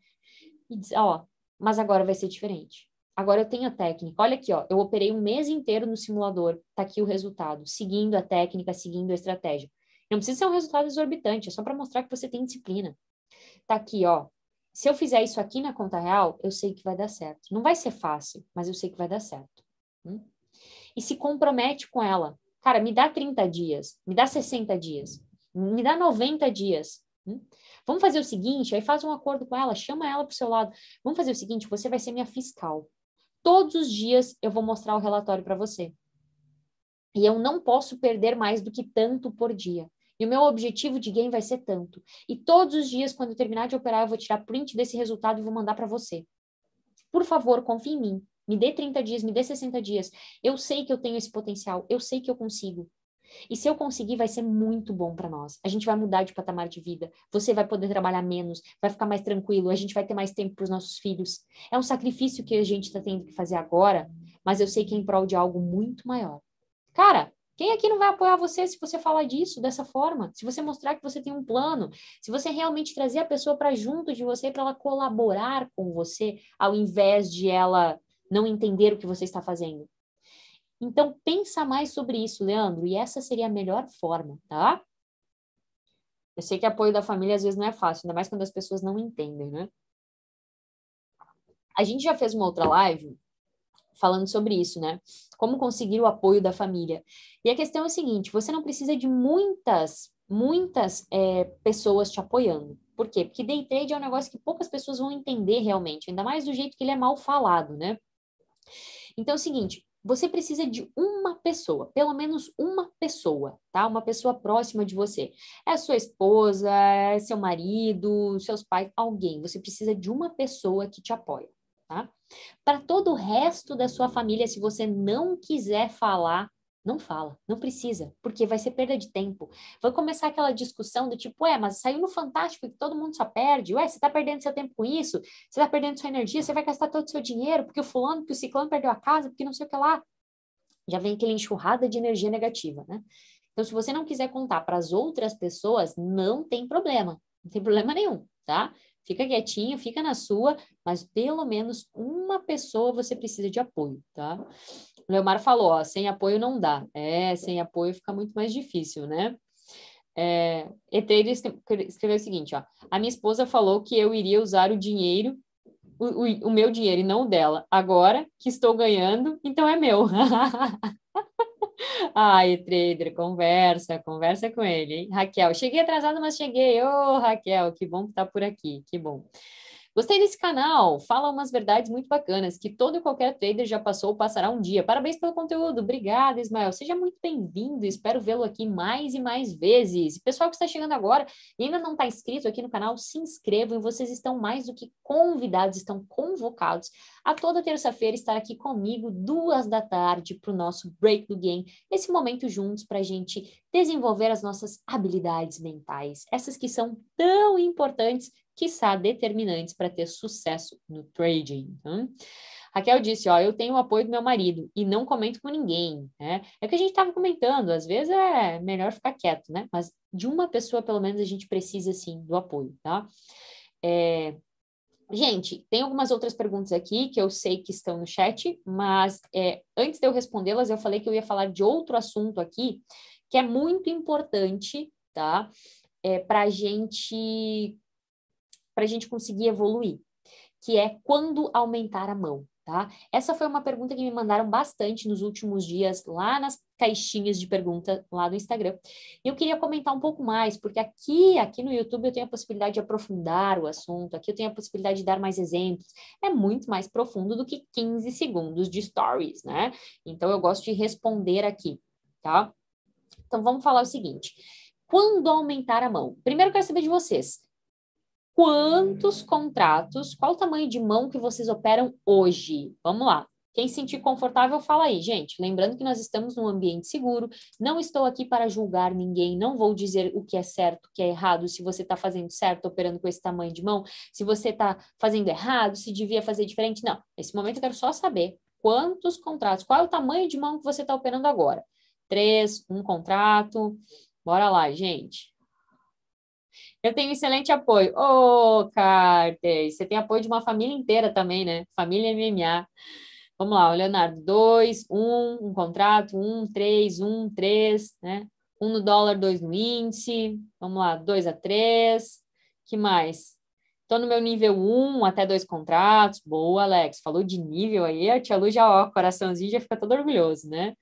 E diz, ó, mas agora vai ser diferente. Agora eu tenho a técnica. Olha aqui, ó, eu operei um mês inteiro no simulador. Tá aqui o resultado, seguindo a técnica, seguindo a estratégia. Não precisa ser um resultado exorbitante, é só para mostrar que você tem disciplina. Tá aqui, ó. Se eu fizer isso aqui na conta real, eu sei que vai dar certo. Não vai ser fácil, mas eu sei que vai dar certo. Hum? E se compromete com ela. Cara, me dá 30 dias, me dá 60 dias, me dá 90 dias. Hum? Vamos fazer o seguinte, aí faz um acordo com ela, chama ela para o seu lado. Vamos fazer o seguinte, você vai ser minha fiscal. Todos os dias eu vou mostrar o relatório para você. E eu não posso perder mais do que tanto por dia. E o meu objetivo de gain vai ser tanto. E todos os dias, quando eu terminar de operar, eu vou tirar print desse resultado e vou mandar para você. Por favor, confie em mim. Me dê 30 dias, me dê 60 dias. Eu sei que eu tenho esse potencial, eu sei que eu consigo. E se eu conseguir, vai ser muito bom para nós. A gente vai mudar de patamar de vida. Você vai poder trabalhar menos, vai ficar mais tranquilo, a gente vai ter mais tempo para os nossos filhos. É um sacrifício que a gente está tendo que fazer agora, mas eu sei que é em prol de algo muito maior. Cara, quem aqui não vai apoiar você se você falar disso dessa forma? Se você mostrar que você tem um plano, se você realmente trazer a pessoa para junto de você para ela colaborar com você, ao invés de ela não entender o que você está fazendo. Então, pensa mais sobre isso, Leandro, e essa seria a melhor forma, tá? Eu sei que apoio da família às vezes não é fácil, ainda mais quando as pessoas não entendem, né? A gente já fez uma outra live falando sobre isso, né? Como conseguir o apoio da família. E a questão é a seguinte: você não precisa de muitas, muitas é, pessoas te apoiando. Por quê? Porque day trade é um negócio que poucas pessoas vão entender realmente, ainda mais do jeito que ele é mal falado, né? Então é o seguinte, você precisa de uma pessoa, pelo menos uma pessoa, tá? Uma pessoa próxima de você. É sua esposa, é seu marido, seus pais, alguém. Você precisa de uma pessoa que te apoia, tá? Para todo o resto da sua família, se você não quiser falar não fala, não precisa, porque vai ser perda de tempo. Vai começar aquela discussão do tipo, ué, mas saiu no Fantástico que todo mundo só perde. Ué, você está perdendo seu tempo com isso? Você está perdendo sua energia? Você vai gastar todo o seu dinheiro porque o fulano, porque o ciclano perdeu a casa, porque não sei o que lá. Já vem aquela enxurrada de energia negativa, né? Então, se você não quiser contar para as outras pessoas, não tem problema. Não tem problema nenhum, tá? Fica quietinho, fica na sua, mas pelo menos uma pessoa você precisa de apoio, tá? O Leomar falou, ó, sem apoio não dá. É, sem apoio fica muito mais difícil, né? É, Eteiro escreveu o seguinte, ó, a minha esposa falou que eu iria usar o dinheiro, o, o, o meu dinheiro e não o dela. Agora que estou ganhando, então é meu. (laughs) Ai, trader, conversa, conversa com ele, hein? Raquel, cheguei atrasada, mas cheguei. Ô, oh, Raquel, que bom que tá por aqui, que bom. Gostei desse canal, fala umas verdades muito bacanas que todo e qualquer trader já passou ou passará um dia. Parabéns pelo conteúdo, obrigada, Ismael. Seja muito bem-vindo, espero vê-lo aqui mais e mais vezes. Pessoal que está chegando agora e ainda não está inscrito aqui no canal, se inscrevam e vocês estão mais do que convidados, estão convocados a toda terça-feira estar aqui comigo, duas da tarde, para o nosso Break do Game, esse momento juntos para a gente desenvolver as nossas habilidades mentais, essas que são tão importantes quiçá determinantes para ter sucesso no trading. Tá? Raquel disse, ó, eu tenho o apoio do meu marido e não comento com ninguém, né? É o que a gente estava comentando, às vezes é melhor ficar quieto, né? Mas de uma pessoa, pelo menos, a gente precisa, sim, do apoio, tá? É... Gente, tem algumas outras perguntas aqui que eu sei que estão no chat, mas é, antes de eu respondê-las, eu falei que eu ia falar de outro assunto aqui, que é muito importante, tá? é, para gente, a gente conseguir evoluir, que é quando aumentar a mão. Tá? Essa foi uma pergunta que me mandaram bastante nos últimos dias lá nas caixinhas de pergunta lá do Instagram. E eu queria comentar um pouco mais, porque aqui, aqui no YouTube eu tenho a possibilidade de aprofundar o assunto, aqui eu tenho a possibilidade de dar mais exemplos. É muito mais profundo do que 15 segundos de stories, né? Então eu gosto de responder aqui, tá? Então vamos falar o seguinte: quando aumentar a mão? Primeiro eu quero saber de vocês quantos contratos, qual o tamanho de mão que vocês operam hoje? Vamos lá. Quem se sentir confortável, fala aí, gente. Lembrando que nós estamos num ambiente seguro, não estou aqui para julgar ninguém, não vou dizer o que é certo, o que é errado, se você está fazendo certo operando com esse tamanho de mão, se você está fazendo errado, se devia fazer diferente. Não, nesse momento eu quero só saber quantos contratos, qual é o tamanho de mão que você está operando agora. Três, um contrato. Bora lá, gente. Eu tenho excelente apoio. Ô, oh, Carter, você tem apoio de uma família inteira também, né? Família MMA. Vamos lá, Leonardo, dois, um, um contrato, um, três, um, três, né? Um no dólar, dois no índice. Vamos lá, dois a três. que mais? Estou no meu nível 1 até dois contratos. Boa, Alex. Falou de nível aí. A tia Lu já, ó, coraçãozinho já fica todo orgulhoso, né?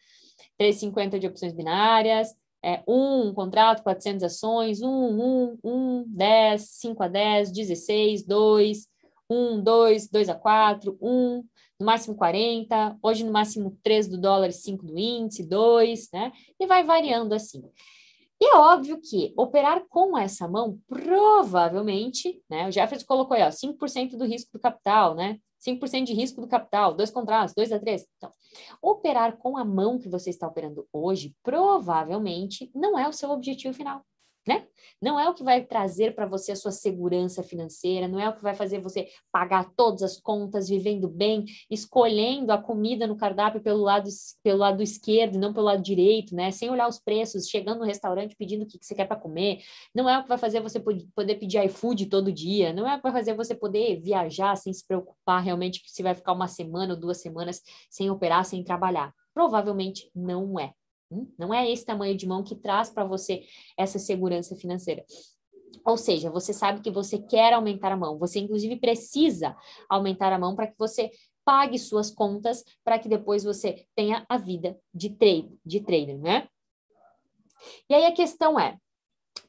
3,50 de opções binárias é, um, contrato, 400 ações, um, um, um, 10, 5 a 10, 16, 2, 1, 2, 2 a 4, 1, no máximo 40, hoje no máximo 3 do dólar e 5 do índice, 2, né? E vai variando assim. E é óbvio que operar com essa mão, provavelmente, né? O Jefferson colocou aí, ó, 5% do risco do capital, né? 5% de risco do capital, dois contratos, dois a três. Então, operar com a mão que você está operando hoje provavelmente não é o seu objetivo final né? Não é o que vai trazer para você a sua segurança financeira, não é o que vai fazer você pagar todas as contas, vivendo bem, escolhendo a comida no cardápio pelo lado, pelo lado esquerdo e não pelo lado direito, né? Sem olhar os preços, chegando no restaurante pedindo o que, que você quer para comer. Não é o que vai fazer você poder pedir iFood todo dia, não é o que vai fazer você poder viajar sem se preocupar realmente se vai ficar uma semana ou duas semanas sem operar, sem trabalhar. Provavelmente não é. Hum? Não é esse tamanho de mão que traz para você essa segurança financeira. Ou seja, você sabe que você quer aumentar a mão, você inclusive precisa aumentar a mão para que você pague suas contas, para que depois você tenha a vida de trade, de trader, né? E aí a questão é: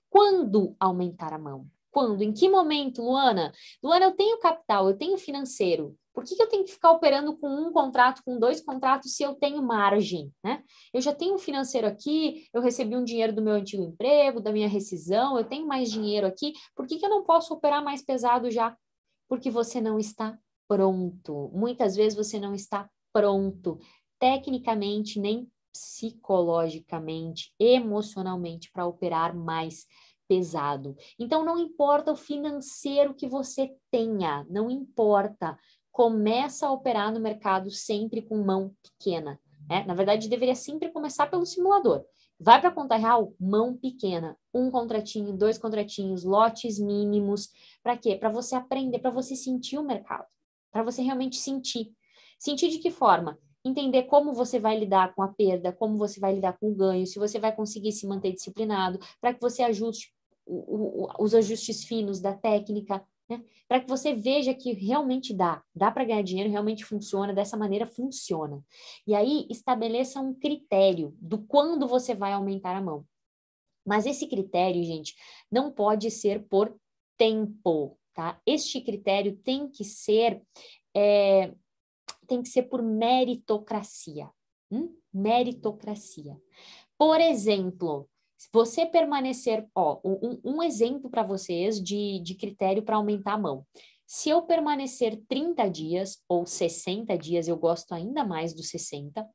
quando aumentar a mão? Quando? Em que momento, Luana? Luana, eu tenho capital, eu tenho financeiro. Por que, que, eu tenho que ficar operando com um contrato, com dois contratos, se eu tenho margem, né? Eu já tenho um financeiro aqui, eu recebi um dinheiro do meu antigo emprego, da minha rescisão, eu tenho mais dinheiro aqui, por que, que eu não posso operar mais pesado já? Porque você não está pronto. Muitas vezes você não está pronto, tecnicamente, nem psicologicamente, emocionalmente, para operar mais pesado. Então, não importa o financeiro que você tenha, não importa começa a operar no mercado sempre com mão pequena. Né? Na verdade, deveria sempre começar pelo simulador. Vai para a conta real, mão pequena, um contratinho, dois contratinhos, lotes mínimos. Para quê? Para você aprender, para você sentir o mercado, para você realmente sentir. Sentir de que forma? Entender como você vai lidar com a perda, como você vai lidar com o ganho, se você vai conseguir se manter disciplinado, para que você ajuste o, o, os ajustes finos da técnica, né? Para que você veja que realmente dá, dá para ganhar dinheiro, realmente funciona, dessa maneira funciona. E aí estabeleça um critério do quando você vai aumentar a mão. Mas esse critério, gente, não pode ser por tempo, tá? Este critério tem que ser é, tem que ser por meritocracia. Hum? Meritocracia. Por exemplo, se você permanecer, ó, um, um exemplo para vocês de, de critério para aumentar a mão. Se eu permanecer 30 dias ou 60 dias, eu gosto ainda mais dos 60.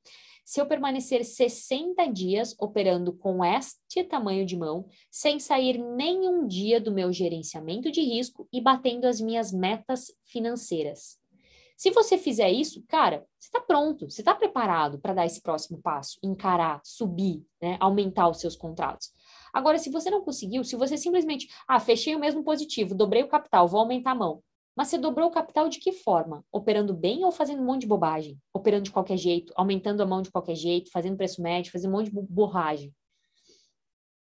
Se eu permanecer 60 dias operando com este tamanho de mão, sem sair nenhum dia do meu gerenciamento de risco e batendo as minhas metas financeiras. Se você fizer isso, cara, você está pronto, você está preparado para dar esse próximo passo, encarar, subir, né, aumentar os seus contratos. Agora, se você não conseguiu, se você simplesmente, ah, fechei o mesmo positivo, dobrei o capital, vou aumentar a mão. Mas você dobrou o capital de que forma? Operando bem ou fazendo um monte de bobagem? Operando de qualquer jeito, aumentando a mão de qualquer jeito, fazendo preço médio, fazendo um monte de borragem.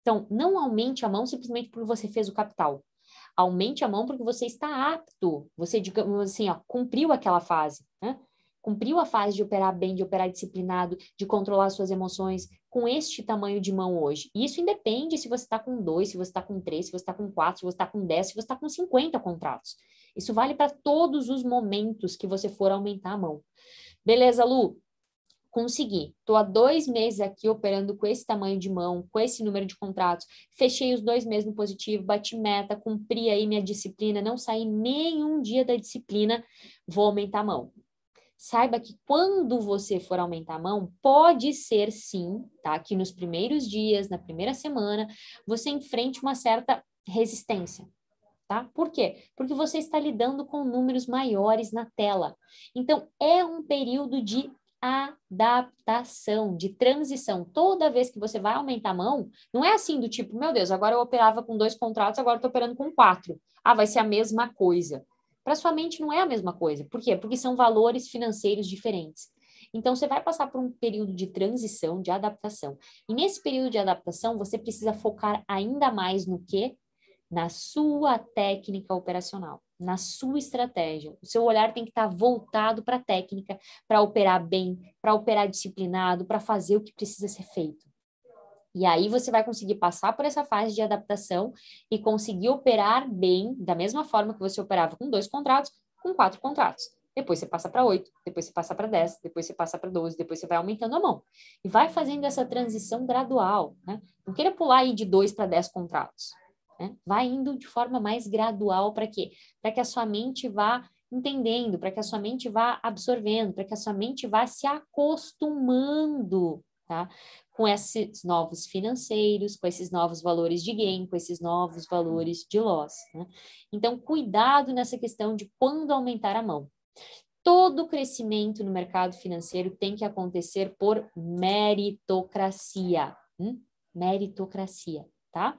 Então, não aumente a mão simplesmente porque você fez o capital. Aumente a mão porque você está apto, você, digamos assim, ó, cumpriu aquela fase, né? Cumpriu a fase de operar bem, de operar disciplinado, de controlar suas emoções com este tamanho de mão hoje. E isso independe se você está com dois, se você está com três, se você está com quatro, se você está com dez, se você está com 50 contratos. Isso vale para todos os momentos que você for aumentar a mão. Beleza, Lu? Consegui. Estou há dois meses aqui operando com esse tamanho de mão, com esse número de contratos. Fechei os dois meses no positivo, bati meta, cumpri aí minha disciplina, não saí nenhum dia da disciplina, vou aumentar a mão. Saiba que quando você for aumentar a mão, pode ser sim, tá? Que nos primeiros dias, na primeira semana, você enfrente uma certa resistência. Tá? Por quê? Porque você está lidando com números maiores na tela. Então, é um período de adaptação, de transição. Toda vez que você vai aumentar a mão, não é assim do tipo, meu Deus, agora eu operava com dois contratos, agora estou operando com quatro. Ah, vai ser a mesma coisa. Para sua mente não é a mesma coisa. Por quê? Porque são valores financeiros diferentes. Então, você vai passar por um período de transição, de adaptação. E nesse período de adaptação, você precisa focar ainda mais no quê? Na sua técnica operacional na sua estratégia. O seu olhar tem que estar voltado para a técnica, para operar bem, para operar disciplinado, para fazer o que precisa ser feito. E aí você vai conseguir passar por essa fase de adaptação e conseguir operar bem, da mesma forma que você operava com dois contratos, com quatro contratos. Depois você passa para oito, depois você passa para dez, depois você passa para doze, depois você vai aumentando a mão. E vai fazendo essa transição gradual, né? Não queira pular aí de dois para dez contratos. Né? Vai indo de forma mais gradual para quê? Para que a sua mente vá entendendo, para que a sua mente vá absorvendo, para que a sua mente vá se acostumando tá? com esses novos financeiros, com esses novos valores de gain, com esses novos valores de loss. Né? Então, cuidado nessa questão de quando aumentar a mão. Todo crescimento no mercado financeiro tem que acontecer por meritocracia. Hum? Meritocracia, tá?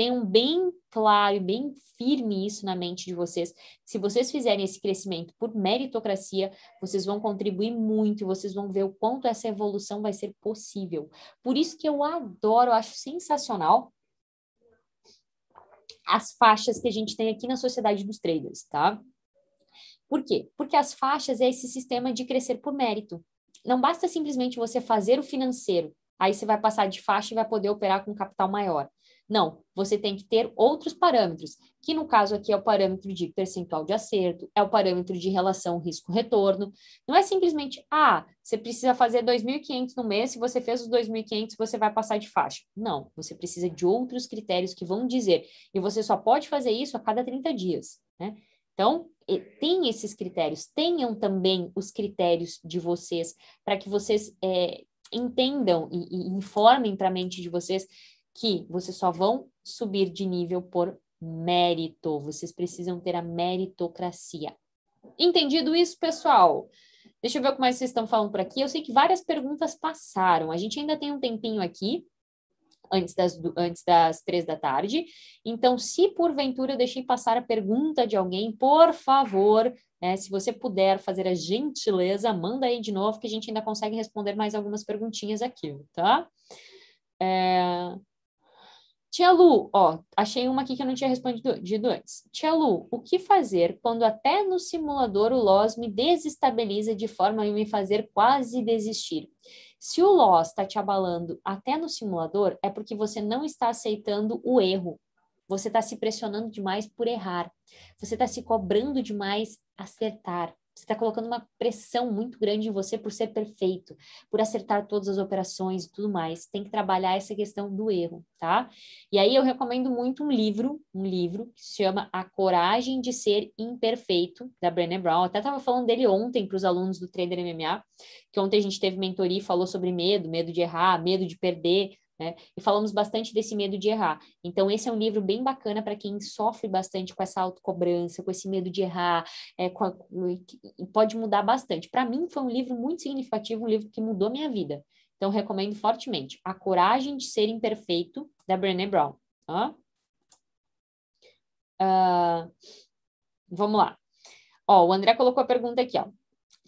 Tenham bem claro e bem firme isso na mente de vocês. Se vocês fizerem esse crescimento por meritocracia, vocês vão contribuir muito e vocês vão ver o quanto essa evolução vai ser possível. Por isso que eu adoro, eu acho sensacional as faixas que a gente tem aqui na Sociedade dos Traders, tá? Por quê? Porque as faixas é esse sistema de crescer por mérito. Não basta simplesmente você fazer o financeiro, aí você vai passar de faixa e vai poder operar com capital maior. Não, você tem que ter outros parâmetros, que no caso aqui é o parâmetro de percentual de acerto, é o parâmetro de relação risco-retorno. Não é simplesmente, ah, você precisa fazer 2.500 no mês, se você fez os 2.500, você vai passar de faixa. Não, você precisa de outros critérios que vão dizer, e você só pode fazer isso a cada 30 dias, né? Então, tem esses critérios, tenham também os critérios de vocês, para que vocês é, entendam e, e informem para a mente de vocês que vocês só vão subir de nível por mérito. Vocês precisam ter a meritocracia. Entendido isso, pessoal? Deixa eu ver o que mais vocês estão falando por aqui. Eu sei que várias perguntas passaram. A gente ainda tem um tempinho aqui, antes das, antes das três da tarde. Então, se porventura eu deixei passar a pergunta de alguém, por favor, né, se você puder fazer a gentileza, manda aí de novo, que a gente ainda consegue responder mais algumas perguntinhas aqui, tá? É... Tia Lu, ó, achei uma aqui que eu não tinha respondido antes. Tia Lu, o que fazer quando até no simulador o loss me desestabiliza de forma a me fazer quase desistir? Se o loss está te abalando até no simulador, é porque você não está aceitando o erro. Você está se pressionando demais por errar. Você está se cobrando demais acertar. Você está colocando uma pressão muito grande em você por ser perfeito, por acertar todas as operações e tudo mais. Tem que trabalhar essa questão do erro, tá? E aí eu recomendo muito um livro, um livro que se chama A Coragem de Ser Imperfeito, da Brené Brown. Eu até estava falando dele ontem para os alunos do Trader MMA, que ontem a gente teve mentoria e falou sobre medo, medo de errar, medo de perder, né? E falamos bastante desse medo de errar. Então, esse é um livro bem bacana para quem sofre bastante com essa autocobrança, com esse medo de errar, é, a, pode mudar bastante. Para mim, foi um livro muito significativo, um livro que mudou minha vida. Então, recomendo fortemente. A Coragem de Ser Imperfeito, da Brené Brown. Tá? Uh, vamos lá. Ó, o André colocou a pergunta aqui, ó.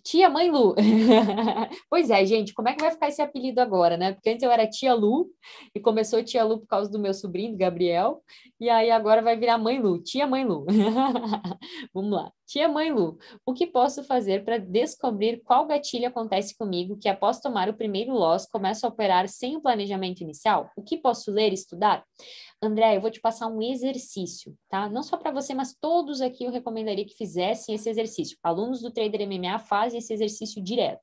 Tia Mãe Lu. (laughs) pois é, gente, como é que vai ficar esse apelido agora, né? Porque antes eu era Tia Lu e começou Tia Lu por causa do meu sobrinho, Gabriel, e aí agora vai virar Mãe Lu, Tia Mãe Lu. (laughs) Vamos lá. Tia Mãe Lu, o que posso fazer para descobrir qual gatilho acontece comigo que após tomar o primeiro loss começo a operar sem o planejamento inicial? O que posso ler e estudar? André, eu vou te passar um exercício, tá? Não só para você, mas todos aqui eu recomendaria que fizessem esse exercício. Alunos do Trader MMA fazem esse exercício direto.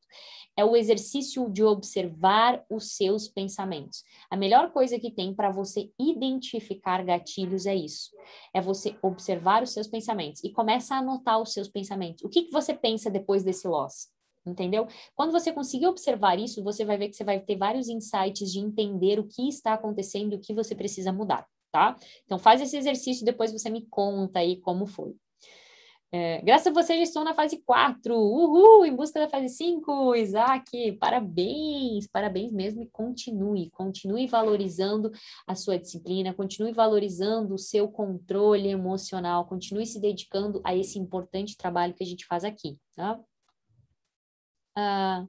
É o exercício de observar os seus pensamentos. A melhor coisa que tem para você identificar gatilhos é isso. É você observar os seus pensamentos e começa a anotar os seus pensamentos. O que, que você pensa depois desse loss? Entendeu? Quando você conseguir observar isso, você vai ver que você vai ter vários insights de entender o que está acontecendo e o que você precisa mudar, tá? Então faz esse exercício, depois você me conta aí como foi. É, graças a você, já estou na fase 4. Uhul! Em busca da fase 5, Isaac. Parabéns, parabéns mesmo. E continue, continue valorizando a sua disciplina, continue valorizando o seu controle emocional, continue se dedicando a esse importante trabalho que a gente faz aqui, tá? Ah,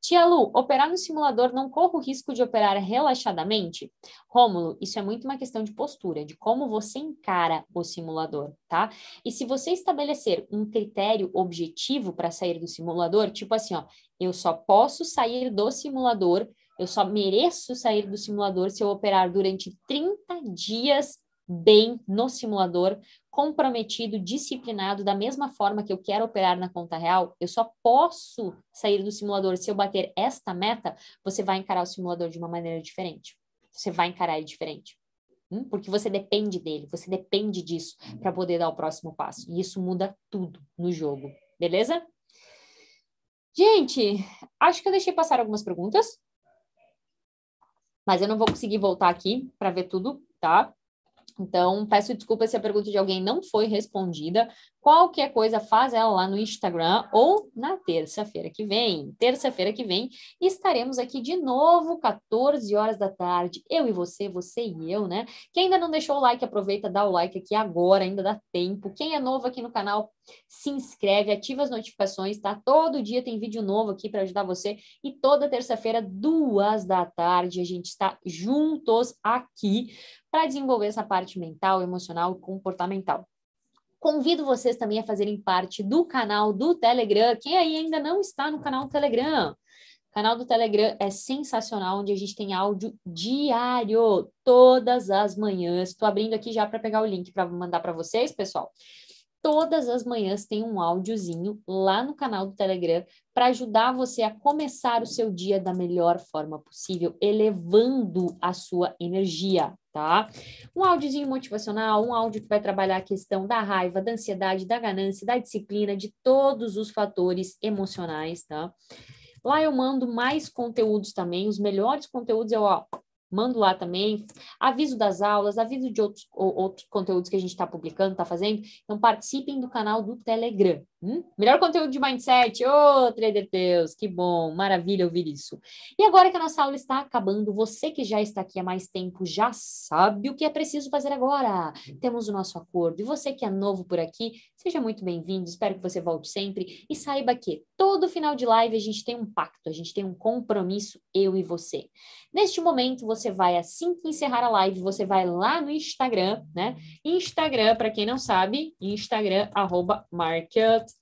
Tia Lu, operar no simulador não corre o risco de operar relaxadamente? Rômulo, isso é muito uma questão de postura, de como você encara o simulador, tá? E se você estabelecer um critério objetivo para sair do simulador, tipo assim, ó, eu só posso sair do simulador, eu só mereço sair do simulador se eu operar durante 30 dias bem no simulador, comprometido, disciplinado, da mesma forma que eu quero operar na conta real, eu só posso sair do simulador se eu bater esta meta, você vai encarar o simulador de uma maneira diferente. Você vai encarar ele diferente. Hum? Porque você depende dele, você depende disso para poder dar o próximo passo. E isso muda tudo no jogo, beleza? Gente, acho que eu deixei passar algumas perguntas, mas eu não vou conseguir voltar aqui para ver tudo, tá? Então, peço desculpa se a pergunta de alguém não foi respondida. Qualquer coisa, faz ela lá no Instagram ou na terça-feira que vem. Terça-feira que vem estaremos aqui de novo, 14 horas da tarde. Eu e você, você e eu, né? Quem ainda não deixou o like, aproveita, dá o like aqui agora, ainda dá tempo. Quem é novo aqui no canal, se inscreve, ativa as notificações, tá? Todo dia tem vídeo novo aqui para ajudar você. E toda terça-feira, duas da tarde, a gente está juntos aqui para desenvolver essa parte mental, emocional e comportamental. Convido vocês também a fazerem parte do canal do Telegram. Quem aí ainda não está no canal do Telegram? O canal do Telegram é sensacional, onde a gente tem áudio diário, todas as manhãs. Estou abrindo aqui já para pegar o link para mandar para vocês, pessoal todas as manhãs tem um áudiozinho lá no canal do Telegram para ajudar você a começar o seu dia da melhor forma possível, elevando a sua energia, tá? Um áudiozinho motivacional, um áudio que vai trabalhar a questão da raiva, da ansiedade, da ganância, da disciplina, de todos os fatores emocionais, tá? Lá eu mando mais conteúdos também, os melhores conteúdos eu, ó, mando lá também, aviso das aulas, aviso de outros, outros conteúdos que a gente está publicando, está fazendo. Então, participem do canal do Telegram. Hum? Melhor conteúdo de mindset. Ô, oh, trader Deus, que bom, maravilha ouvir isso. E agora que a nossa aula está acabando, você que já está aqui há mais tempo já sabe o que é preciso fazer agora. Temos o nosso acordo. E você que é novo por aqui, seja muito bem-vindo. Espero que você volte sempre. E saiba que todo final de live a gente tem um pacto, a gente tem um compromisso, eu e você. Neste momento, você vai, assim que encerrar a live, você vai lá no Instagram, né? Instagram, para quem não sabe, Instagram, arroba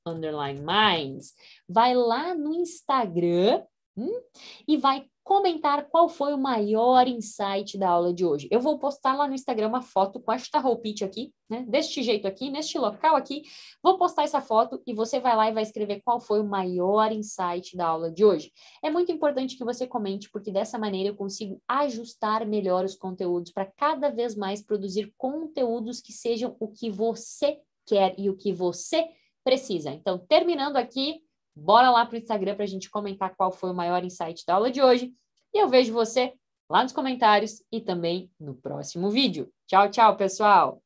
underline minds, vai lá no Instagram hum, e vai comentar qual foi o maior insight da aula de hoje. Eu vou postar lá no Instagram uma foto com esta roupite aqui, né? Deste jeito aqui, neste local aqui. Vou postar essa foto e você vai lá e vai escrever qual foi o maior insight da aula de hoje. É muito importante que você comente, porque dessa maneira eu consigo ajustar melhor os conteúdos para cada vez mais produzir conteúdos que sejam o que você quer e o que você precisa. Então, terminando aqui, bora lá para o Instagram para a gente comentar qual foi o maior insight da aula de hoje. E eu vejo você lá nos comentários e também no próximo vídeo. Tchau, tchau, pessoal!